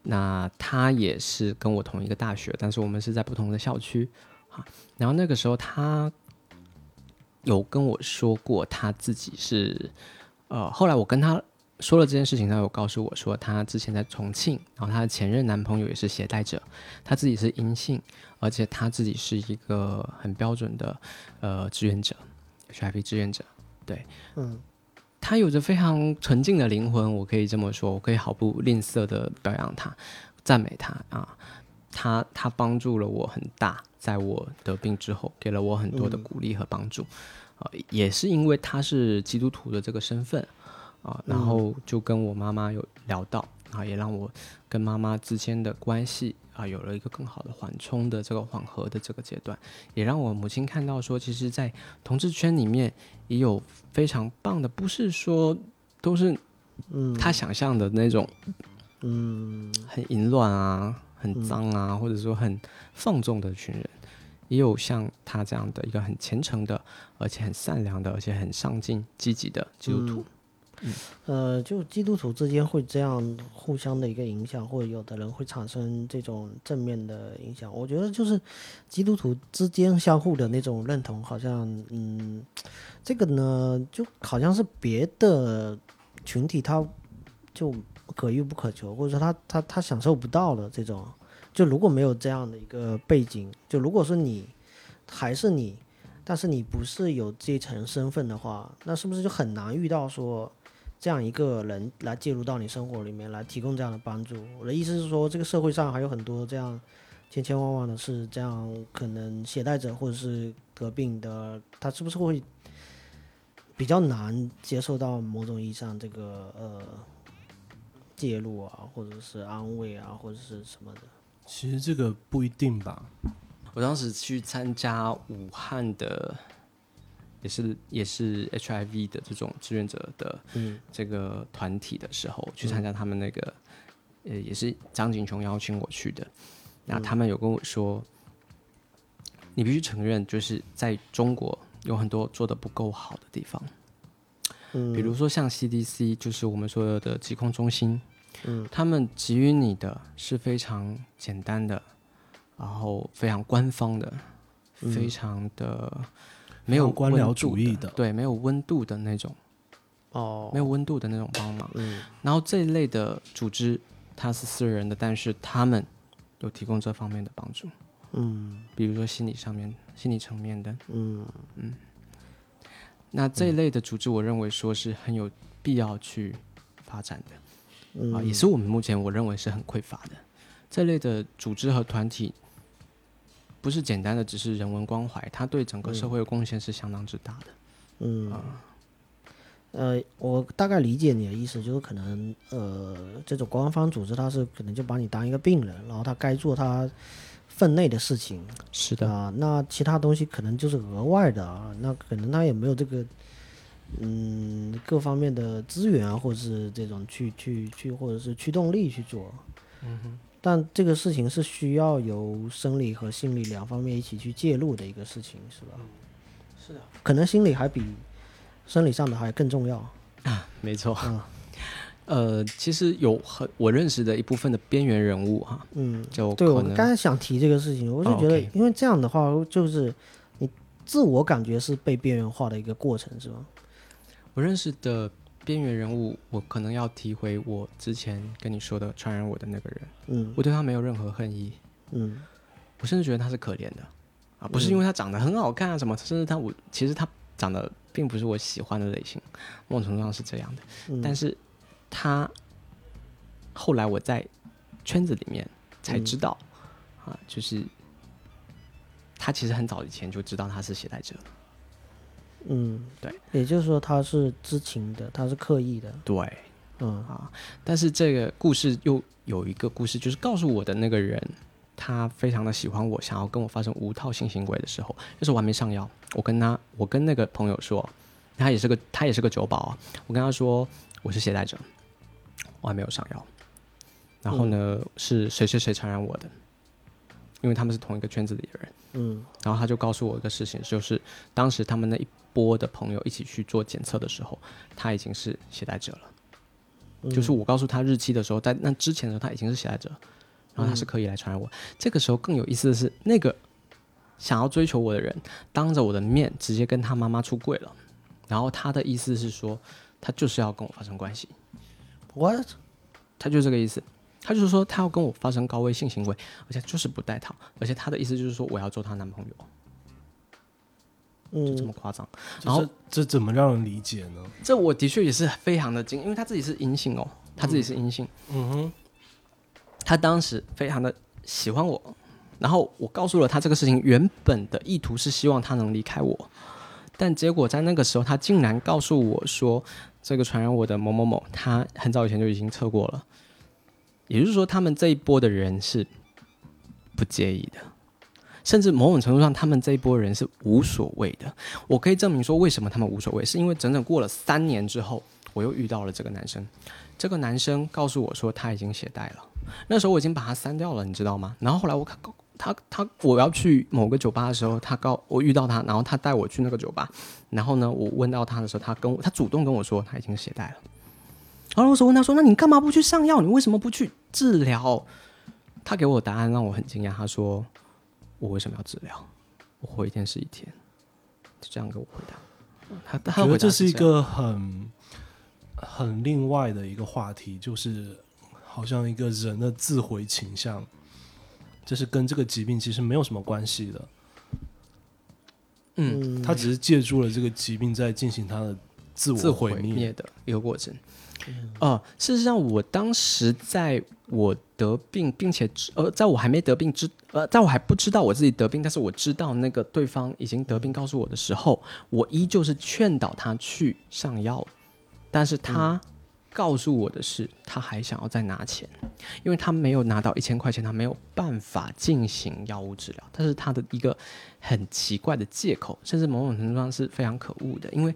那他也是跟我同一个大学，但是我们是在不同的校区啊。然后那个时候他有跟我说过，他自己是呃，后来我跟他说了这件事情，他有告诉我说，他之前在重庆，然后她的前任男朋友也是携带者，她自己是阴性，而且她自己是一个很标准的呃志愿者，HIV 志愿者，对，
嗯。
他有着非常纯净的灵魂，我可以这么说，我可以毫不吝啬的表扬他，赞美他啊，他他帮助了我很大，在我得病之后，给了我很多的鼓励和帮助，啊、也是因为他是基督徒的这个身份啊，然后就跟我妈妈有聊到，啊，也让我跟妈妈之间的关系啊有了一个更好的缓冲的这个缓和的这个阶段，也让我母亲看到说，其实，在同志圈里面也有非常棒的，不是说都是
嗯。
他想象的那种
嗯。
很淫乱啊、很脏啊，或者说很放纵的群人，也有像他这样的一个很虔诚的，而且很善良的，而且很上进、积极的基督徒。
呃，就基督徒之间会这样互相的一个影响，或者有的人会产生这种正面的影响。我觉得就是基督徒之间相互的那种认同，好像嗯，这个呢就好像是别的群体他就可遇不可求，或者说他他他享受不到的这种。就如果没有这样的一个背景，就如果说你还是你，但是你不是有这层身份的话，那是不是就很难遇到说？这样一个人来介入到你生活里面来提供这样的帮助。我的意思是说，这个社会上还有很多这样千千万万的是这样可能携带者或者是得病的，他是不是会比较难接受到某种意义上这个呃介入啊，或者是安慰啊，或者是什么的？
其实这个不一定吧。
我当时去参加武汉的，也是也是 HIV 的这种志愿者的
嗯。
这个团体的时候，去参加他们那个，呃，也是张景琼邀请我去的。那他们有跟我说，你必须承认，就是在中国有很多做的不够好的地方，
嗯，
比如说像 CDC，就是我们所有的疾控中心，
嗯，
他们给予你的是非常简单的，然后非常官方的，非常的没有
官僚主义的
的，对，没有温度的那种，
哦，
没有温度的那种帮忙。
嗯
然后这一类的组织，它是私人的，但是他们有提供这方面的帮助，
嗯
比如说心理上面、心理层面的。
嗯
那这一类的组织，我认为说是很有必要去发展的。
嗯
啊，也是我们目前我认为是很匮乏的。这类的组织和团体，不是简单的只是人文关怀，它对整个社会的贡献是相当之大的。
嗯，呃，我大概理解你的意思，就是可能呃，这种官方组织它是可能就把你当一个病人，然后他该做他分内的事情
是
啊、那其他东西可能就是额外的啊，那可能他也没有这个嗯各方面的资源啊，或者是这种去去去，或者是驱动力去做。嗯哼。但这个事情是需要由生理和心理两方面一起去介入的一个事情，是吧？
是的，
可能心理还比生理上的还更重要啊。
没错。
嗯
呃，其实有很我认识的一部分的边缘人物哈，
嗯，
就对我
刚才想提这个事情，我就
哦
觉得因为这样的话，就是你自我感觉是被边缘化的一个过程，是吗？
我认识的边缘人物，我可能要提回我之前跟你说的传染我的那个人，
嗯。
我对他没有任何恨意，
嗯。
我甚至觉得他是可怜的。啊，不是因为他长得很好看啊什么，甚至他我其实他长得并不是我喜欢的类型，某种程度上是这样的，
嗯，
但是他后来我在圈子里面才知道、啊，就是他其实很早以前就知道他是携带者，
嗯，
对，
也就是说他是知情的，他是刻意的，
对，
嗯。
啊，但是这个故事又有一个故事，就是告诉我的那个人，他非常的喜欢我，想要跟我发生无套性行为的时候，那时候我还没上药，我跟他，我跟那个朋友说，他也是个他也是个酒保啊，我跟他说我是携带者，我还没有上药，然后呢、是谁谁谁传染我的，因为他们是同一个圈子里的人。
嗯。
然后他就告诉我一个事情，就是当时他们那一波的朋友一起去做检测的时候，他已经是携带者了。
嗯
就是我告诉他日期的时候，在那之前的时候他已经是携带者，然后他是可以来传染我。这个时候更有意思的是，那个想要追求我的人，当着我的面直接跟他妈妈出柜了，然后他的意思是说，他就是要跟我发生关系
，，what？
他就是这个意思。他就是说，他要跟我发生高危性行为，而且就是不带套，而且他的意思就是说，我要做他男朋友，就这
嗯
么夸张。然后
这怎么让人理解呢？
这我的确也是非常的惊，因为他自己是阴性哦，他自己是阴性，
嗯哼，
他当时非常的喜欢我，然后我告诉了他这个事情，原本的意图是希望他能离开我，但结果在那个时候，他竟然告诉我说，这个传染我的某某某，他很早以前就已经测过了，也就是说，他们这一波的人是不介意的。甚至某种程度上，他们这一波人是无所谓的。我可以证明说，为什么他们无所谓，是因为整整过了三年之后，我又遇到了这个男生。这个男生告诉我说他已经携带了，那时候我已经把他删掉了，你知道吗？然后后来我看他他我要去某个酒吧的时候，他告我遇到他，然后他带我去那个酒吧，然后呢，我问到他的时候，他跟我他主动跟我说他已经携带了。然后我时候问他说：“那你干嘛不去上药？你为什么不去治疗？”他给我答案让我很惊讶，他说：“我为什么要治疗？我活一天是一天。”就这样跟我回答。他他
我觉得
的这
是一个很很另外的一个话题，就是好像一个人的自毁倾向，这是跟这个疾病其实没有什么关系的，
嗯
嗯，
他只是借助了这个疾病在进行他的自
自
我毁灭。
的一个过程。呃，事实上，我当时在我得病，并且知呃，在我还没得病之呃，在我还不知道我自己得病，但是我知道那个对方已经得病告诉我的时候，我依旧是劝导他去上药，但是他告诉我的是，他还想要再拿钱，因为他没有拿到一千块钱，他没有办法进行药物治疗，但是他的一个很奇怪的借口，甚至某种程度上是非常可恶的，因为。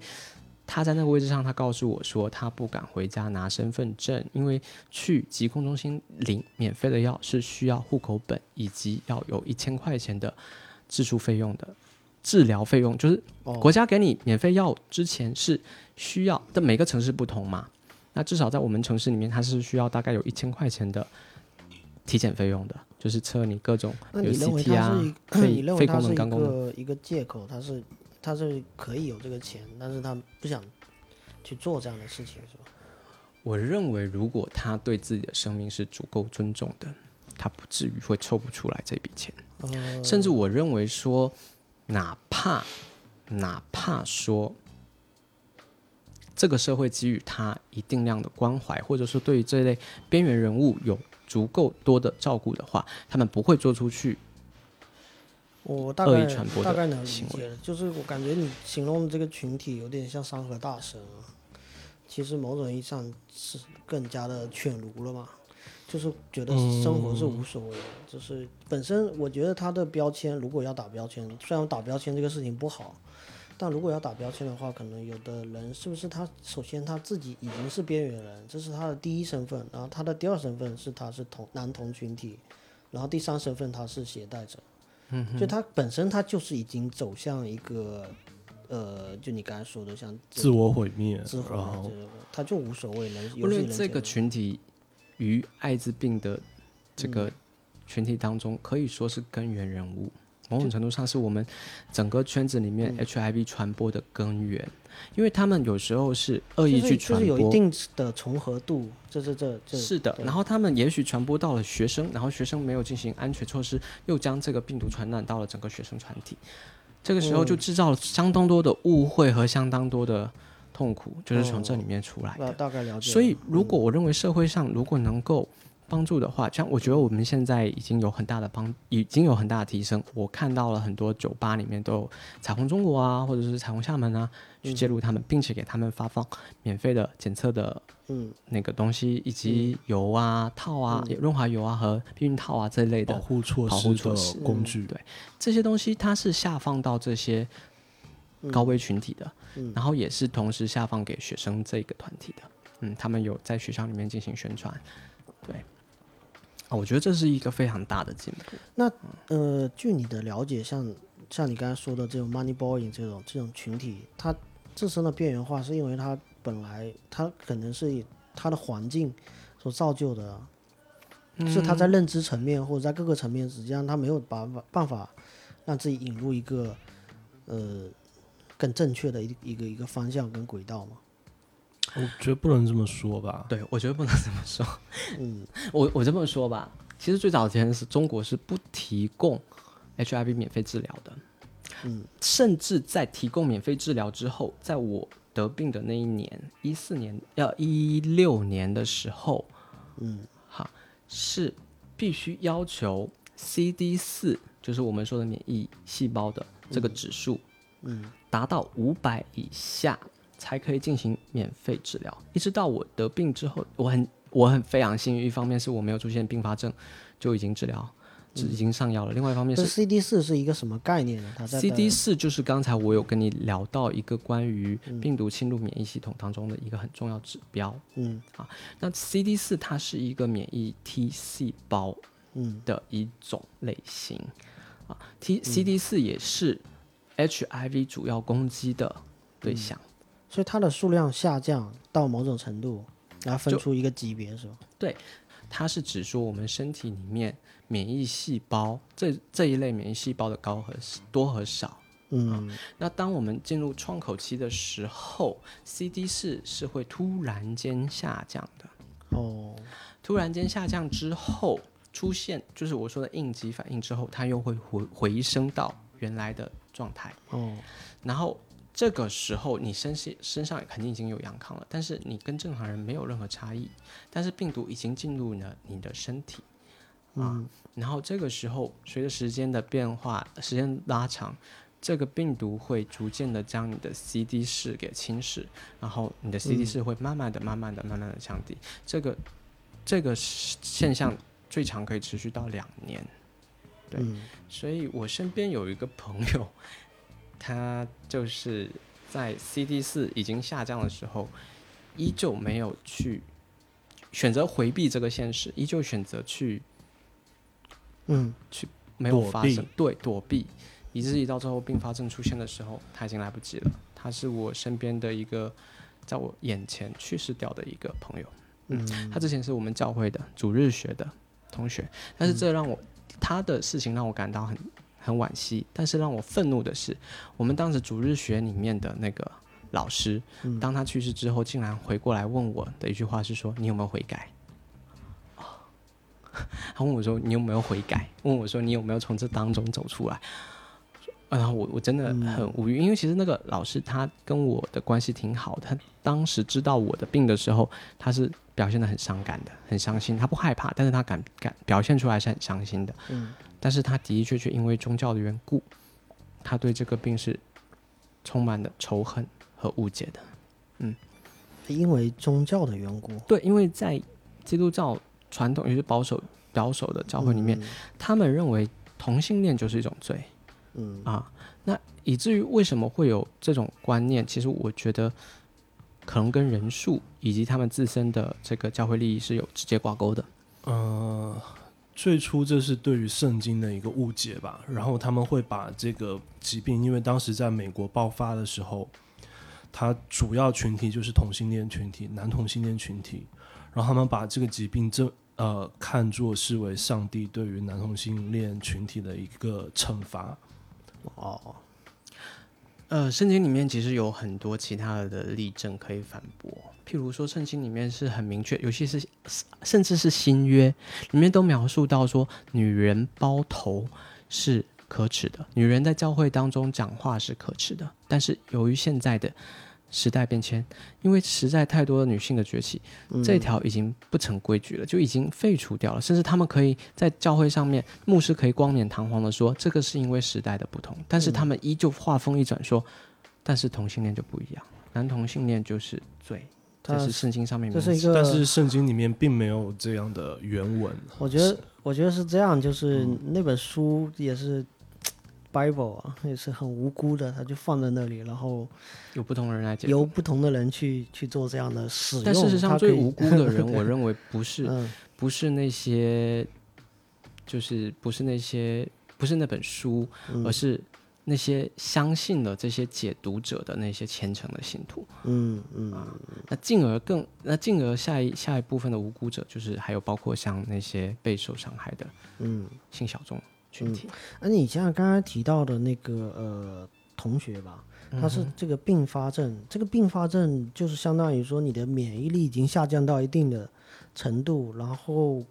他在那个位置上，他告诉我说，他不敢回家拿身份证，因为去疾控中心领免费的药是需要户口本以及要有一千块钱的支出费用的。治疗费用就是
哦
国家给你免费药之前是需要但，每个城市不同嘛。那至少在我们城市里面，它是需要大概有一千块钱的体检费用的，就是测你各种有 CT
它
啊
是一，个，
肺肺功能肝功能。
个一个借口，它是他是可以有这个钱，但是他不想去做这样的事情，是吧？
我认为，如果他对自己的生命是足够尊重的，他不至于会凑不出来这笔钱。
呃，
甚至我认为说，哪怕哪怕说，这个社会给予他一定量的关怀，或者说对于这类边缘人物有足够多的照顾的话，他们不会做出去。恶
我大概大概能理解了，就是我感觉你形容的这个群体有点像山河大神啊，其实某种意义上是更加的犬儒了嘛，就是觉得生活是无所谓的，就是本身我觉得他的标签如果要打标签，虽然打标签这个事情不好，但如果要打标签的话，可能有的人是不是他首先他自己已经是边缘人，这是他的第一身份，然后他的第二身份是他是同男同群体，然后第三身份他是携带者。就他本身他就是已经走向一个呃，就你刚才说的像
自我毁灭，
自毁啊，
然后。
他就无所谓能
无
游戏
论这个群体与艾滋病的这
嗯。
个群体当中，可以说是根源人物。某种程度上是我们整个圈子里面
嗯。
HIV 传播的根源，因为他们有时候是恶意去传播，就
是有一定的重合度，这这这这
是的，然后他们也许传播到了学生，然后学生没有进行安全措施，又将这个病毒传染到了整个学生团体，这个时候就
嗯
制造了相当多的误会和相当多的痛苦，就是从这
哦。
里面出来
那
的。
大概了解了。
所以，如
嗯
果我认为社会上如果能够帮助的话，像我觉得我们现在已经有很大的帮，已经有很大的提升。我看到了很多酒吧里面都有彩虹中国啊，或者是彩虹厦门啊，去介入他们，并且给他们发放免费的检测的
嗯
那个东西，以及油啊、套啊、润滑油啊和避孕套啊这一类的
保护措施
保护措施
工具，
对这些东西，它是下放到这些高危群体的，
嗯
然后也是同时下放给学生这个团体的。嗯，他们有在学校里面进行宣传，对。啊，我觉得这是一个非常大的进步。
那呃，据你的了解，像像你刚才说的这种 money boy 这种这种群体，它自身的边缘化是因为它本来它可能是以它的环境所造就的，是他在认知层面或者在各个层面，实际上他没有办法办法让自己引入一个呃更正确的一一个一个方向跟轨道嘛。
我觉得不能这么说吧。
对，我觉得不能这么说。
嗯，[laughs]
我我这么说吧，其实最早前是中国是不提供 HIV 免费治疗的，
嗯，
甚至在提供免费治疗之后，在我得病的那一年，一四年要一六年的时候，
嗯，
好是必须要求 CD 四，就是我们说的免疫细胞的这个指数，
嗯，
达到五百以下才可以进行免费治疗。一直到我得病之后，我很我很非常幸运，一方面是我没有出现并发症，就已经治疗，就已经上药了；另外一方面
这
是
CD 四是一个什么概念呢？它在
CD 四就是刚才我有跟你聊到一个关于
嗯
病毒侵入免疫系统当中的一个很重要指标。
嗯啊
那 CD 四它是一个免疫 T 细胞
嗯
的一种类型啊，T CD 四也是 HIV 主要攻击的对
嗯
象。
所以它的数量下降到某种程度，然后分出一个级别是吧？
对它是指说我们身体里面免疫细胞这这一类免疫细胞的高和多和少。
嗯
那当我们进入创口期的时候，CD 四是会突然间下降的。
哦
突然间下降之后，出现就是我说的应急反应之后，它又会回回升到原来的状态。
哦
然后这个时候你身身身上肯定已经有阳康了，但是你跟正常人没有任何差异，但是病毒已经进入了你的身体啊。
嗯
然后这个时候随着时间的变化，时间拉长。这个病毒会逐渐的将你的 CD 四给侵蚀，然后你的 CD 四会慢慢的、慢慢的、慢慢的降低。这个这个现象最长可以持续到两年。对
嗯
所以我身边有一个朋友，他就是在 CD 四已经下降的时候，依旧没有去选择回避这个现实，依旧选择去
嗯去
没有发生，对躲避，以至于到最后并发症出现的时候，他已经来不及了。他是我身边的一个，在我眼前去世掉的一个朋友。
嗯
他之前是我们教会的主日学的同学，但是这让我、他的事情让我感到很很惋惜。但是让我愤怒的是，我们当时主日学里面的那个老师，
嗯
当他去世之后，竟然回过来问我的一句话是说：“你有没有悔改？” [laughs] 他问我说：“你有没有悔改？”问我说：“你有没有从这当中走出来？”然后我我真的很无语，因为其实那个老师他跟我的关系挺好的，他当时知道我的病的时候，他是表现的很伤感的，很伤心。他不害怕，但是他敢敢表现出来是很伤心的。
嗯
但是他的的确确因为宗教的缘故，他对这个病是充满了仇恨和误解的。
嗯因为宗教的缘故，
对，因为在基督教传统也是保守保守的教会里面，他们认为同性恋就是一种罪
嗯
啊。那以至于为什么会有这种观念？其实我觉得可能跟人数以及他们自身的这个教会利益是有直接挂钩的。
呃，最初这是对于圣经的一个误解吧，然后他们会把这个疾病，因为当时在美国爆发的时候，它主要群体就是同性恋群体，男同性恋群体，然后他们把这个疾病这呃看作视为上帝对于男同性恋群体的一个惩罚。
哦，
呃，圣经里面其实有很多其他的例证可以反驳，譬如说圣经里面是很明确，尤其是甚至是新约里面都描述到说，女人包头是可耻的，女人在教会当中讲话是可耻的。但是由于现在的时代变迁，因为实在太多的女性的崛起，这条已经不成规矩了，就已经废除掉了。甚至他们可以在教会上面，牧师可以光冕堂皇的说，这个是因为时代的不同。但是他们依旧话锋一转说，但是同性恋就不一样，男同性恋就是罪。这是圣经上面，
这是一个，
但是圣经里面并没有这样的原文。
我觉得，我觉得是这样，就是那本书也是。Bible 啊，也是很无辜的，他就放在那里，然后
有不同的人来解，
由不同的人去去做这样的使用。
但事实上，最无辜的人，[laughs] 我认为不是，不是那些，就是不是那些，不是那本书，而是那些相信了这些解读者的那些虔诚的信徒。
嗯嗯，
那进而更，那进而下一下一部分的无辜者，就是还有包括像那些备受伤害的，
嗯，
性小众。群体，
那你像刚刚提到的那个呃同学吧，他是这个并发症，这个并发症就是相当于说你的免疫力已经下降到一定的程度，然后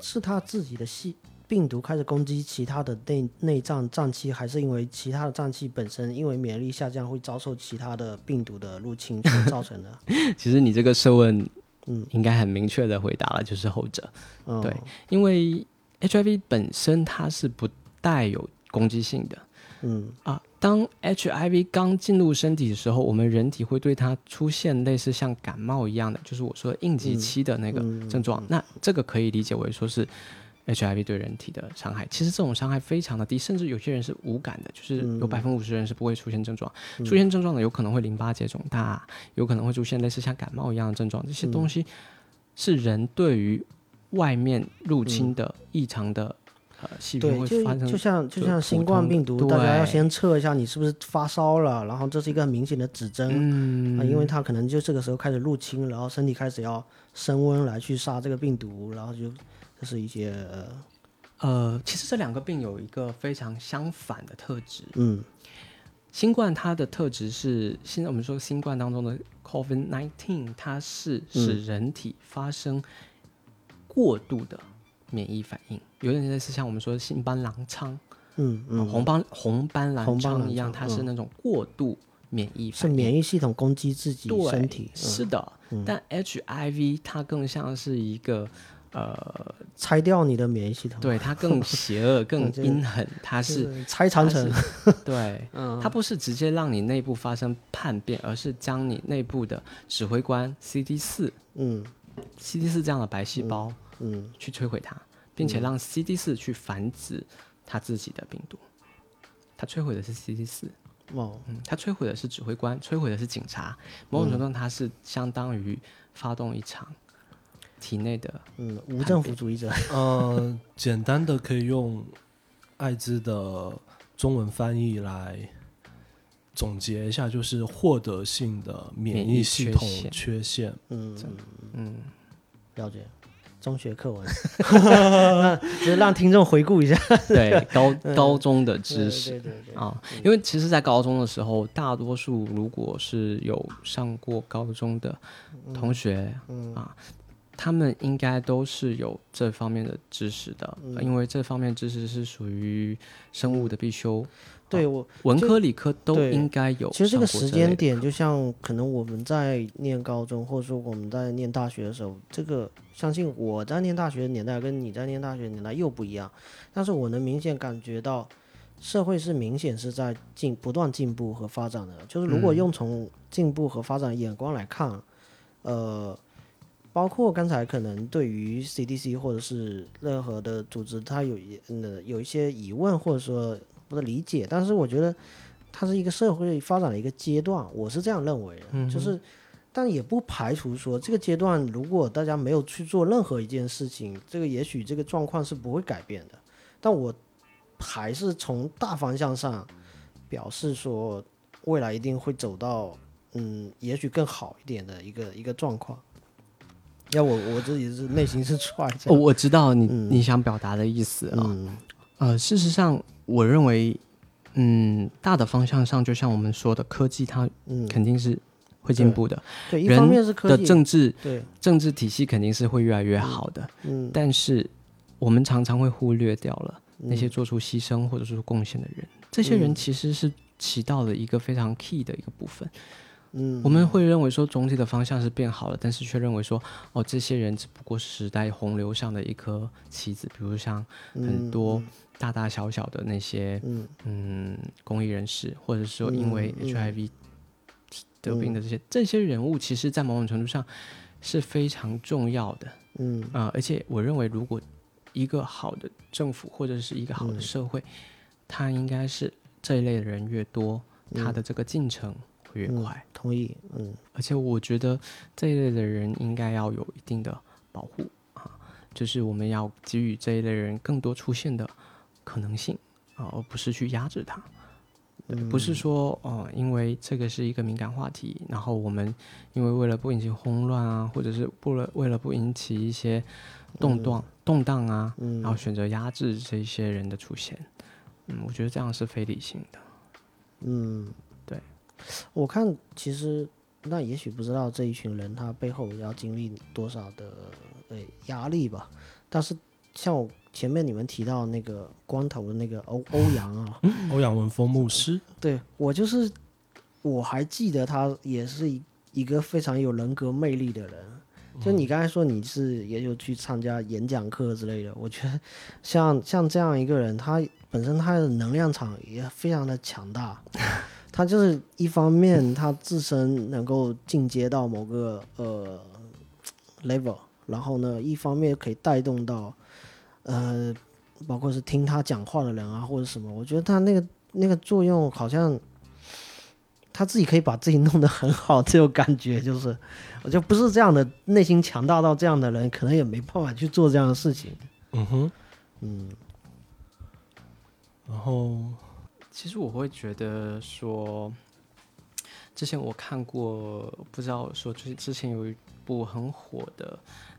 是他自己的细病毒开始攻击其他的内内脏脏器，还是因为其他的脏器本身因为免疫力下降会遭受其他的病毒的入侵所造成的？[laughs]
其实你这个设问，嗯，应该很明确的回答了，就是后者，对，因为。HIV 本身它是不带有攻击性的，
嗯
啊，当 HIV 刚进入身体的时候，我们人体会对它出现类似像感冒一样的，就是我说应激期的那个症状。那这个可以理解为说是 HIV 对人体的伤害。其实这种伤害非常的低，甚至有些人是无感的，就是有百分之五十人是不会出现症状。出现症状的有可能会淋巴结肿大，有可能会出现类似像感冒一样的症状。这些东西是人对于外面入侵的异常的呃细菌会发生，
就像就像新冠病毒，大家要先测一下你是不是发烧了，然后这是一个很明显的指征，
嗯，
因为它可能就这个时候开始入侵，然后身体开始要升温来去杀这个病毒，然后就这是一些
呃，其实这两个病有一个非常相反的特质，
嗯，
新冠它的特质是现在我们说新冠当中的 COVID nineteen，它是使人体发生。过度的免疫反应，有点类似像我们说的新斑狼疮，
嗯嗯，
红斑红斑狼疮一样，它是那种过度免疫，
是免疫系统攻击自己身体。
是的，但 HIV 它更像是一个呃，
拆掉你的免疫系统，
对它更邪恶、[laughs] 更阴狠，它是
拆长城。[laughs]
对，它不是直接让你内部发生叛变，而是将你内部的指挥官 CD 四，
嗯。
CD 四这样的白细胞，
嗯，
去摧毁它，并且让 CD 四去繁殖它自己的病毒。它摧毁的是 CD 四，
哦，
嗯，它摧毁的是指挥官，摧毁的是警察。某种程度，它是相当于发动一场体内的，
嗯，无政府主义者。[laughs]
呃，简单的可以用艾滋的中文翻译来。总结一下，就是获得性的免疫系统缺陷。
嗯
嗯，
了解，中学课文，就是让听众回顾一下。
对，高高中的知识，
对对对
啊，因为其实，在高中的时候，大多数如果是有上过高中的同学啊，他们应该都是有这方面的知识的，因为这方面知识是属于生物的必修。
对我
文科理科都应该有。
其实这个时间点，就像可能我们在念高中，或者说我们在念大学的时候，这个相信我在念大学的年代跟你在念大学的年代又不一样。但是我能明显感觉到，社会是明显是在进不断进步和发展的。就是如果用从进步和发展眼光来看，呃，包括刚才可能对于 CDC 或者是任何的组织，它有一呃有一些疑问，或者说。不的理解，但是我觉得它是一个社会发展的一个阶段，我是这样认为的。就是但也不排除说这个阶段如果大家没有去做任何一件事情，这个也许这个状况是不会改变的。但我还是从大方向上表示说，未来一定会走到嗯，也许更好一点的一个一个状况。要我我自己是内心是踹着
哦，我知道你、你想表达的意思啊、
嗯。
呃，事实上，我认为，嗯，大的方向上，就像我们说的，科技它
嗯，
肯定是会进步的，
对，一
人
方面是科
的
技，
政治
对，
政治体系肯定是会越来越好的，
嗯，
但是我们常常会忽略掉了那些
嗯
做出牺牲或者是贡献的人，这些人其实是起到了一个非常 key 的一个部分。
嗯，
我们会认为说总体的方向是变好了，但是却认为说，哦，这些人只不过是时代洪流上的一颗棋子，比如像很多大大小小的那些
嗯。
嗯公益人士，或者说因为 HIV 得病的这些、这些人物，其实在某种程度上是非常重要的。
嗯。
啊、而且我认为，如果一个好的政府或者是一个好
嗯。
的社会，它应该是这一类的人越多，它的这个进程会越
嗯
快。
同意，嗯
而且我觉得这一类的人应该要有一定的保护啊，就是我们要给予这一类人更多出现的可能性啊，而不是去压制他。对，不是说哦、呃因为这个是一个敏感话题，然后我们因为为了不引起轰乱啊，或者是不了为了不引起一些动荡、动荡啊，
嗯
然后选择压制这一些人的出现。嗯，我觉得这样是非理性的。
嗯，
对，
我看其实那也许不知道这一群人他背后要经历多少的呃压力吧，但是像我前面你们提到那个光头的那个欧欧阳啊，[laughs]
欧阳文峰牧师，[laughs]
对我就是我还记得他也是一一个非常有人格魅力的人。就你刚才说你是也有去参加演讲课之类的，我觉得像像这样一个人，他本身他的能量场也非常的强大。他就是一方面他自身能够进阶到某个呃 level，然后呢，一方面可以带动到呃，包括是听他讲话的人啊或者什么，我觉得他那个那个作用好像他自己可以把自己弄得很好，这种感觉就是，我就不是这样的内心强大到这样的人，可能也没办法去做这样的事情。
嗯哼，
嗯。
然后
其实我会觉得说，之前我看过，不知道说之之前有一部很火的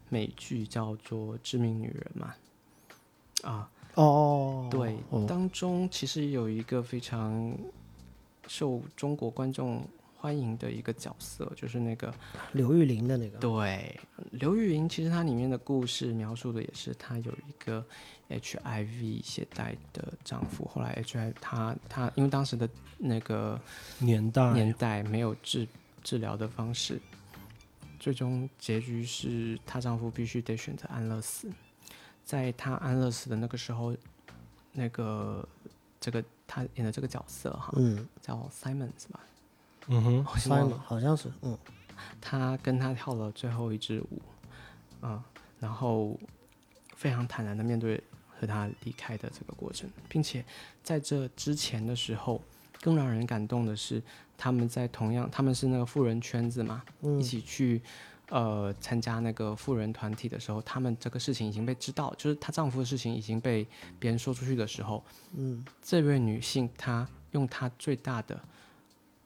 美剧叫做《致命女人》嘛，啊，
哦，
对，
哦。
当中其实有一个非常受中国观众欢迎的一个角色，就是那个
刘玉玲的那个，
对刘玉玲，其实她里面的故事描述的也是她有一个 HIV 携带的丈夫，后来 HIV 他他因为当时的那个
年代。
年代没有治治疗的方式，最终结局是她丈夫必须得选择安乐死。在她安乐死的那个时候，那个这个她演的这个角色哈，
嗯。
叫 Simon 是吧？
嗯哼
，，Simon 好像是，嗯。
他跟他跳了最后一支舞，嗯、然后非常坦然的面对和他离开的这个过程，并且在这之前的时候，更让人感动的是，他们在同样他们是那个富人圈子嘛，
嗯
一起去呃参加那个富人团体的时候，他们这个事情已经被知道，就是她丈夫的事情已经被别人说出去的时候，
嗯
这位女性她用她最大的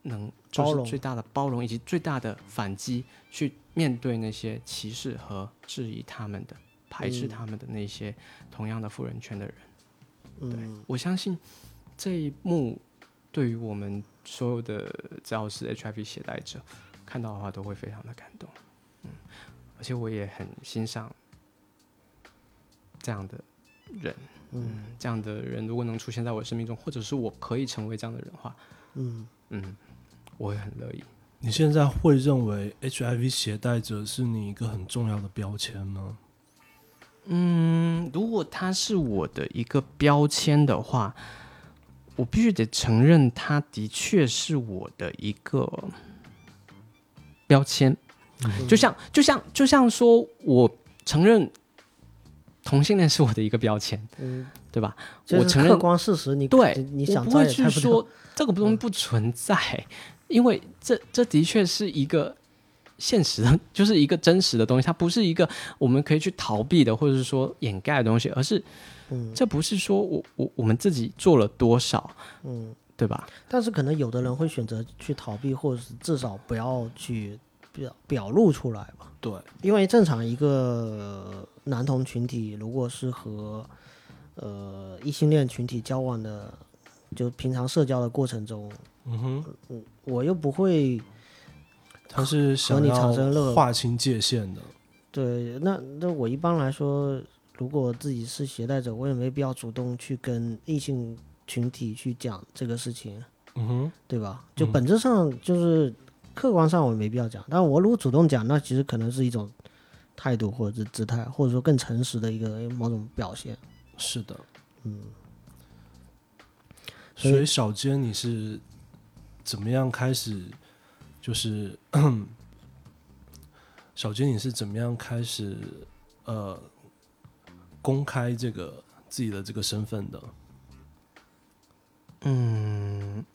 能，就是最大的包容以及最大的反击，去面对那些歧视和质疑他们的、排斥
嗯
他们的那些同样的富人圈的人。
嗯
我相信这一幕对于我们所有的只要是 HIV 携带者看到的话，都会非常的感动。嗯，而且我也很欣赏这样的人。嗯，这样的人如果能出现在我的生命中，或者是我可以成为这样的人的话，
嗯
嗯，我会很乐意。
你现在会认为 HIV 携带者是你一个很重要的标签吗？
嗯，如果他是我的一个标签的话，我必须得承认，他的确是我的一个标签。就像就像就像说，我承认同性恋是我的一个标签，
嗯，
对吧？我承认
客观事实，你
对
你你想
我不会去。说这个东西不存在，因为这这的确是一个现实的，就是一个真实的东西，它不是一个我们可以去逃避的，或者是说掩盖的东西，而是，
嗯
这不是说我我我们自己做了多少，
嗯，
对吧？
但是可能有的人会选择去逃避，或者是至少不要去表表露出来吧。
对，
因为正常一个男同群体，如果是和呃异性恋群体交往的，就平常社交的过程中，
嗯哼，
我又不会
他是想
和你产生
要
乐
划清界限的。
对，那那我一般来说，如果自己是携带者，我也没必要主动去跟异性群体去讲这个事情，
嗯哼，
对吧？就本质上就是客观上我没必要讲，但我如果主动讲，那其实可能是一种态度或者是姿态，或者说更诚实的一个某种表现。
是的，
嗯，
所以小坚你是怎么样开始？就是小杰你是怎么样开始呃公开这个自己的这个身份的？
嗯，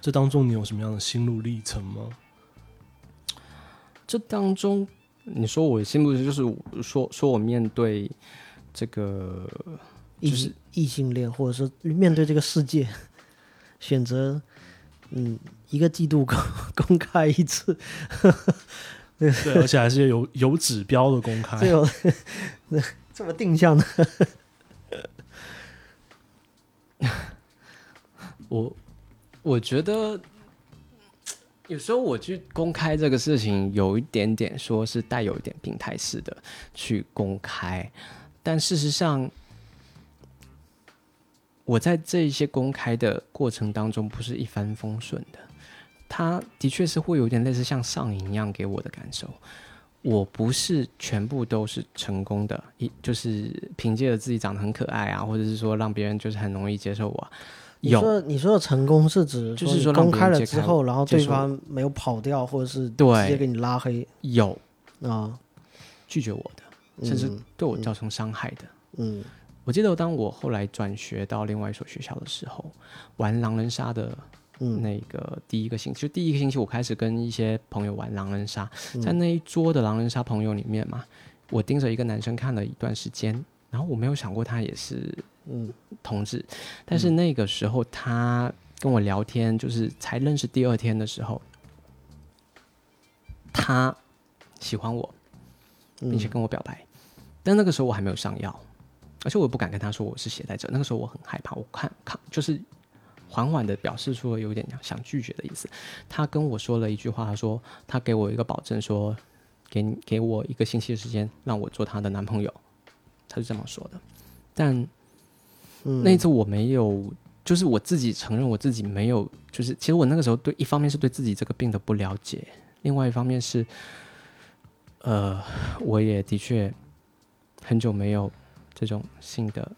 这当中你有什么样的心路历程吗？
这当中，你说我心路历程就是说说我面对这个，
异
就是
异性恋，或者是面对这个世界，选择嗯一个季度公 [laughs] 公开一次，[laughs]
对，而且还是有有指标的公开
这。有 [laughs] 这么定向的，
我我觉得有时候我去公开这个事情，有一点点说是带有一点病态式的去公开，但事实上，我在这一些公开的过程当中，不是一帆风顺的。它的确是会有点类似像上瘾一样给我的感受。我不是全部都是成功的，一就是凭借着自己长得很可爱啊，或者是说让别人就是很容易接受我有
说你说的成功是指
就是说
公开了之后，然后对方没有跑掉，或者是
对
直接给你拉黑。
有。
啊，
拒绝我的，甚至
嗯
对我造成伤害的。
嗯。
我记得当我后来转学到另外一所学校的时候，玩狼人杀的
嗯。
那个第一个星期，就第一个星期，我开始跟一些朋友玩狼人杀，
嗯。
在那一桌的狼人杀朋友里面嘛，我盯着一个男生看了一段时间，然后我没有想过他也是
嗯。
同志，但是那个时候他跟我聊天，就是才认识第二天的时候，他喜欢我，并且跟我表白，但那个时候我还没有上药，而且我也不敢跟他说我是携带者。那个时候我很害怕，我看看就是缓缓的表示出了有点想拒绝的意思。他跟我说了一句话，他说他给我一个保证说，给你给我一个星期的时间，让我做他的男朋友，他是这么说的。但
嗯
那一次我没有，就是我自己承认我自己没有，就是其实我那个时候对一方面是对自己这个病的不了解，另外一方面是，呃，我也的确很久没有这种性的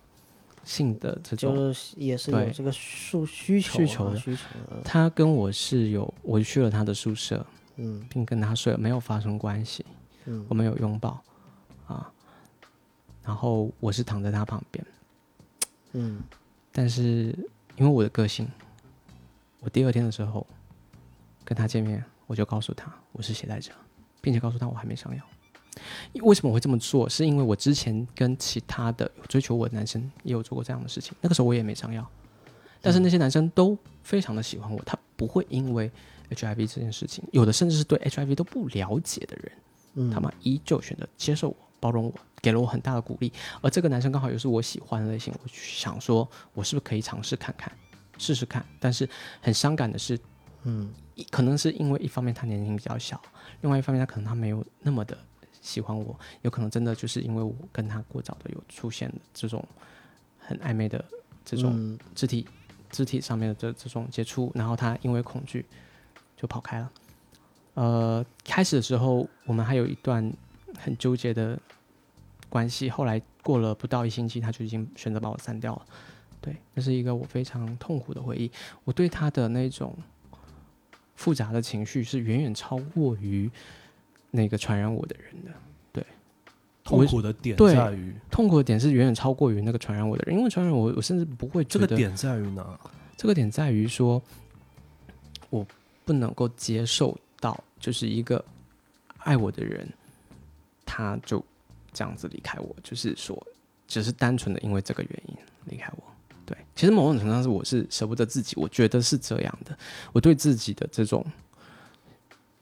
性的这种。
就是也是有
对
这个需需求啊
需求的。
需求啊，
他跟我是有，我去了他的宿舍，
嗯。
并跟他睡了，没有发生关系，
嗯。
我们有拥抱啊，然后我是躺在他旁边，
嗯。
但是因为我的个性，我第二天的时候跟他见面，我就告诉他我是携带者，并且告诉他我还没上药。为什么我会这么做？是因为我之前跟其他的追求我的男生也有做过这样的事情，那个时候我也没上药，但是那些男生都非常的喜欢我，他不会因为 HIV 这件事情，有的甚至是对 HIV 都不了解的人，
嗯
他们依旧选择接受我、包容我，给了我很大的鼓励。而这个男生刚好又是我喜欢的类型，我想说，我是不是可以尝试看看，试试看？但是很伤感的是，
嗯
一可能是因为一方面他年龄比较小，另外一方面他可能他没有那么的喜欢我，有可能真的就是因为我跟他过早的有出现这种很暧昧的这种
嗯
肢体、肢体上面的这这种接触，然后他因为恐惧就跑开了。呃，开始的时候我们还有一段很纠结的关系，后来过了不到一星期，他就已经选择把我删掉了。对，那是一个我非常痛苦的回忆。我对他的那种复杂的情绪是远远超过于那个传染我的人的。
对痛苦的点在于
痛苦的点是远远超过于那个传染我的人，因为传染我，我甚至不会觉得
这个点在于哪？
这个点在于说，我不能够接受到就是一个爱我的人，他就这样子离开我，就是说，只是单纯的因为这个原因离开我。对，其实某种程度上是我是舍不得自己，我觉得是这样的，我对自己的这种，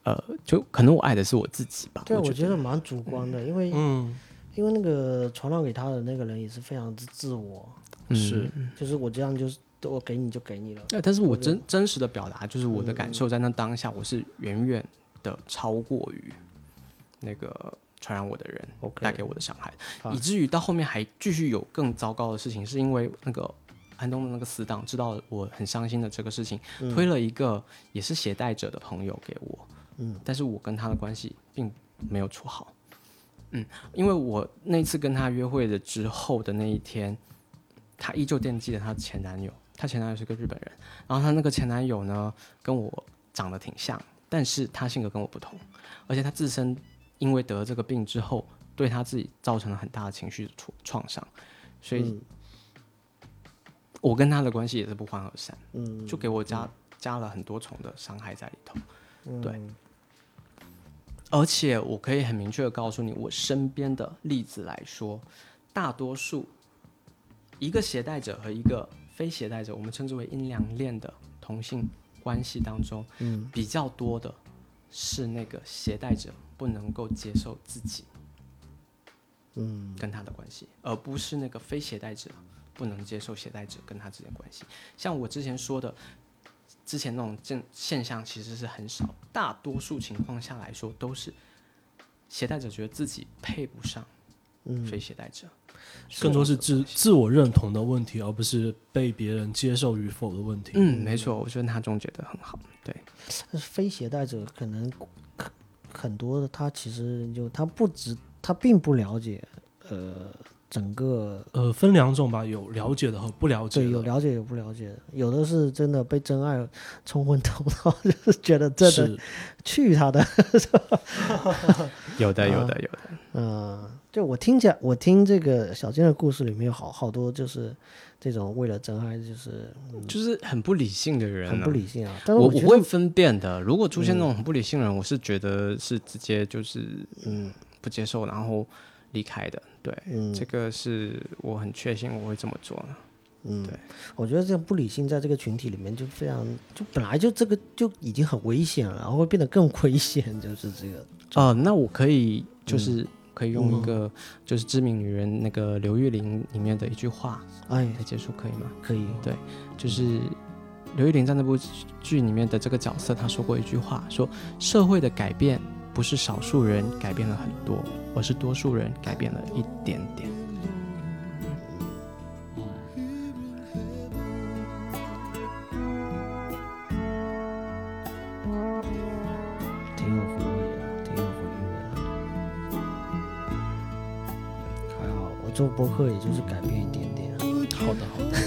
呃，就可能我爱的是我自己吧。
对，
我
我觉得蛮主观的，因为
嗯，
因为那个传染给他的那个人也是非常之自我，
是。
就是我这样就是我给你就给你了，
对，但是我真真实的表达，就是我的感受，在那当下，我是远远的超过于那个传染我的人
OK
带给我的伤害，
好。
以至于到后面还继续有更糟糕的事情，是因为那个安东的那个死党知道我很伤心的这个事情，推了一个也是携带者的朋友给我，
嗯，
但是我跟他的关系并没有处好，嗯，因为我那次跟他约会的之后的那一天，他依旧惦记着他前男友，他前男友是个日本人，然后他那个前男友呢跟我长得挺像，但是他性格跟我不同，而且他自身因为得了这个病之后，对他自己造成了很大的情绪的创创伤，所以
嗯。
我跟他的关系也是不欢而散，
嗯，
就给我加加了很多重的伤害在里头。对。
嗯
而且我可以很明确的告诉你，我身边的例子来说，大多数一个携带者和一个非携带者，我们称之为阴阳恋的同性关系当中，
嗯
比较多的是那个携带者不能够接受自己
嗯
跟他的关系，而不是那个非携带者不能接受携带者跟他之间关系。像我之前说的，之前那种现现象其实是很少，大多数情况下来说都是携带者觉得自己配不上
嗯
非携带者，
更多是自自我认同的问题，而不是被别人接受与否的问题。
嗯，没错，我觉得他总结的很好，对，
但是非携带者可能很很多的，他其实就他不只他并不了解，呃，整个
呃，分两种吧，有了解的和不了解
对
的。
有了解有不了解的，有的是真的被真爱冲昏头脑，[laughs] 就是觉得这的
是
去他的，[laughs]
有的，有的，有的，[laughs]
嗯，就我听讲，我听这个小金的故事里面有好好多就是这种为了真爱，就是
就是很不理性的人、啊，
很不理性啊。
我，我会分辨的。如果出现那种很不理性的人，我是觉得是直接就是
嗯
不接受，然后离开的。对，
嗯
这个是我很确信我会这么做的。
嗯
对，
我觉得这样不理性在这个群体里面就非常，就本来就这个就已经很危险了，然后会变得更危险，[laughs] 就是这个。
哦、那我可以就是可以用一个就是知名女人那个刘玉玲里面的一句话
哎，
来结束，可以吗？
可以，对
就是刘玉玲在那部剧里面的这个角色，她说过一句话，说社会的改变不是少数人改变了很多，而是多数人改变了一点点。
挺有回味的，挺有回味的。还好，我做播客也就是改变一点点。
好的，好的。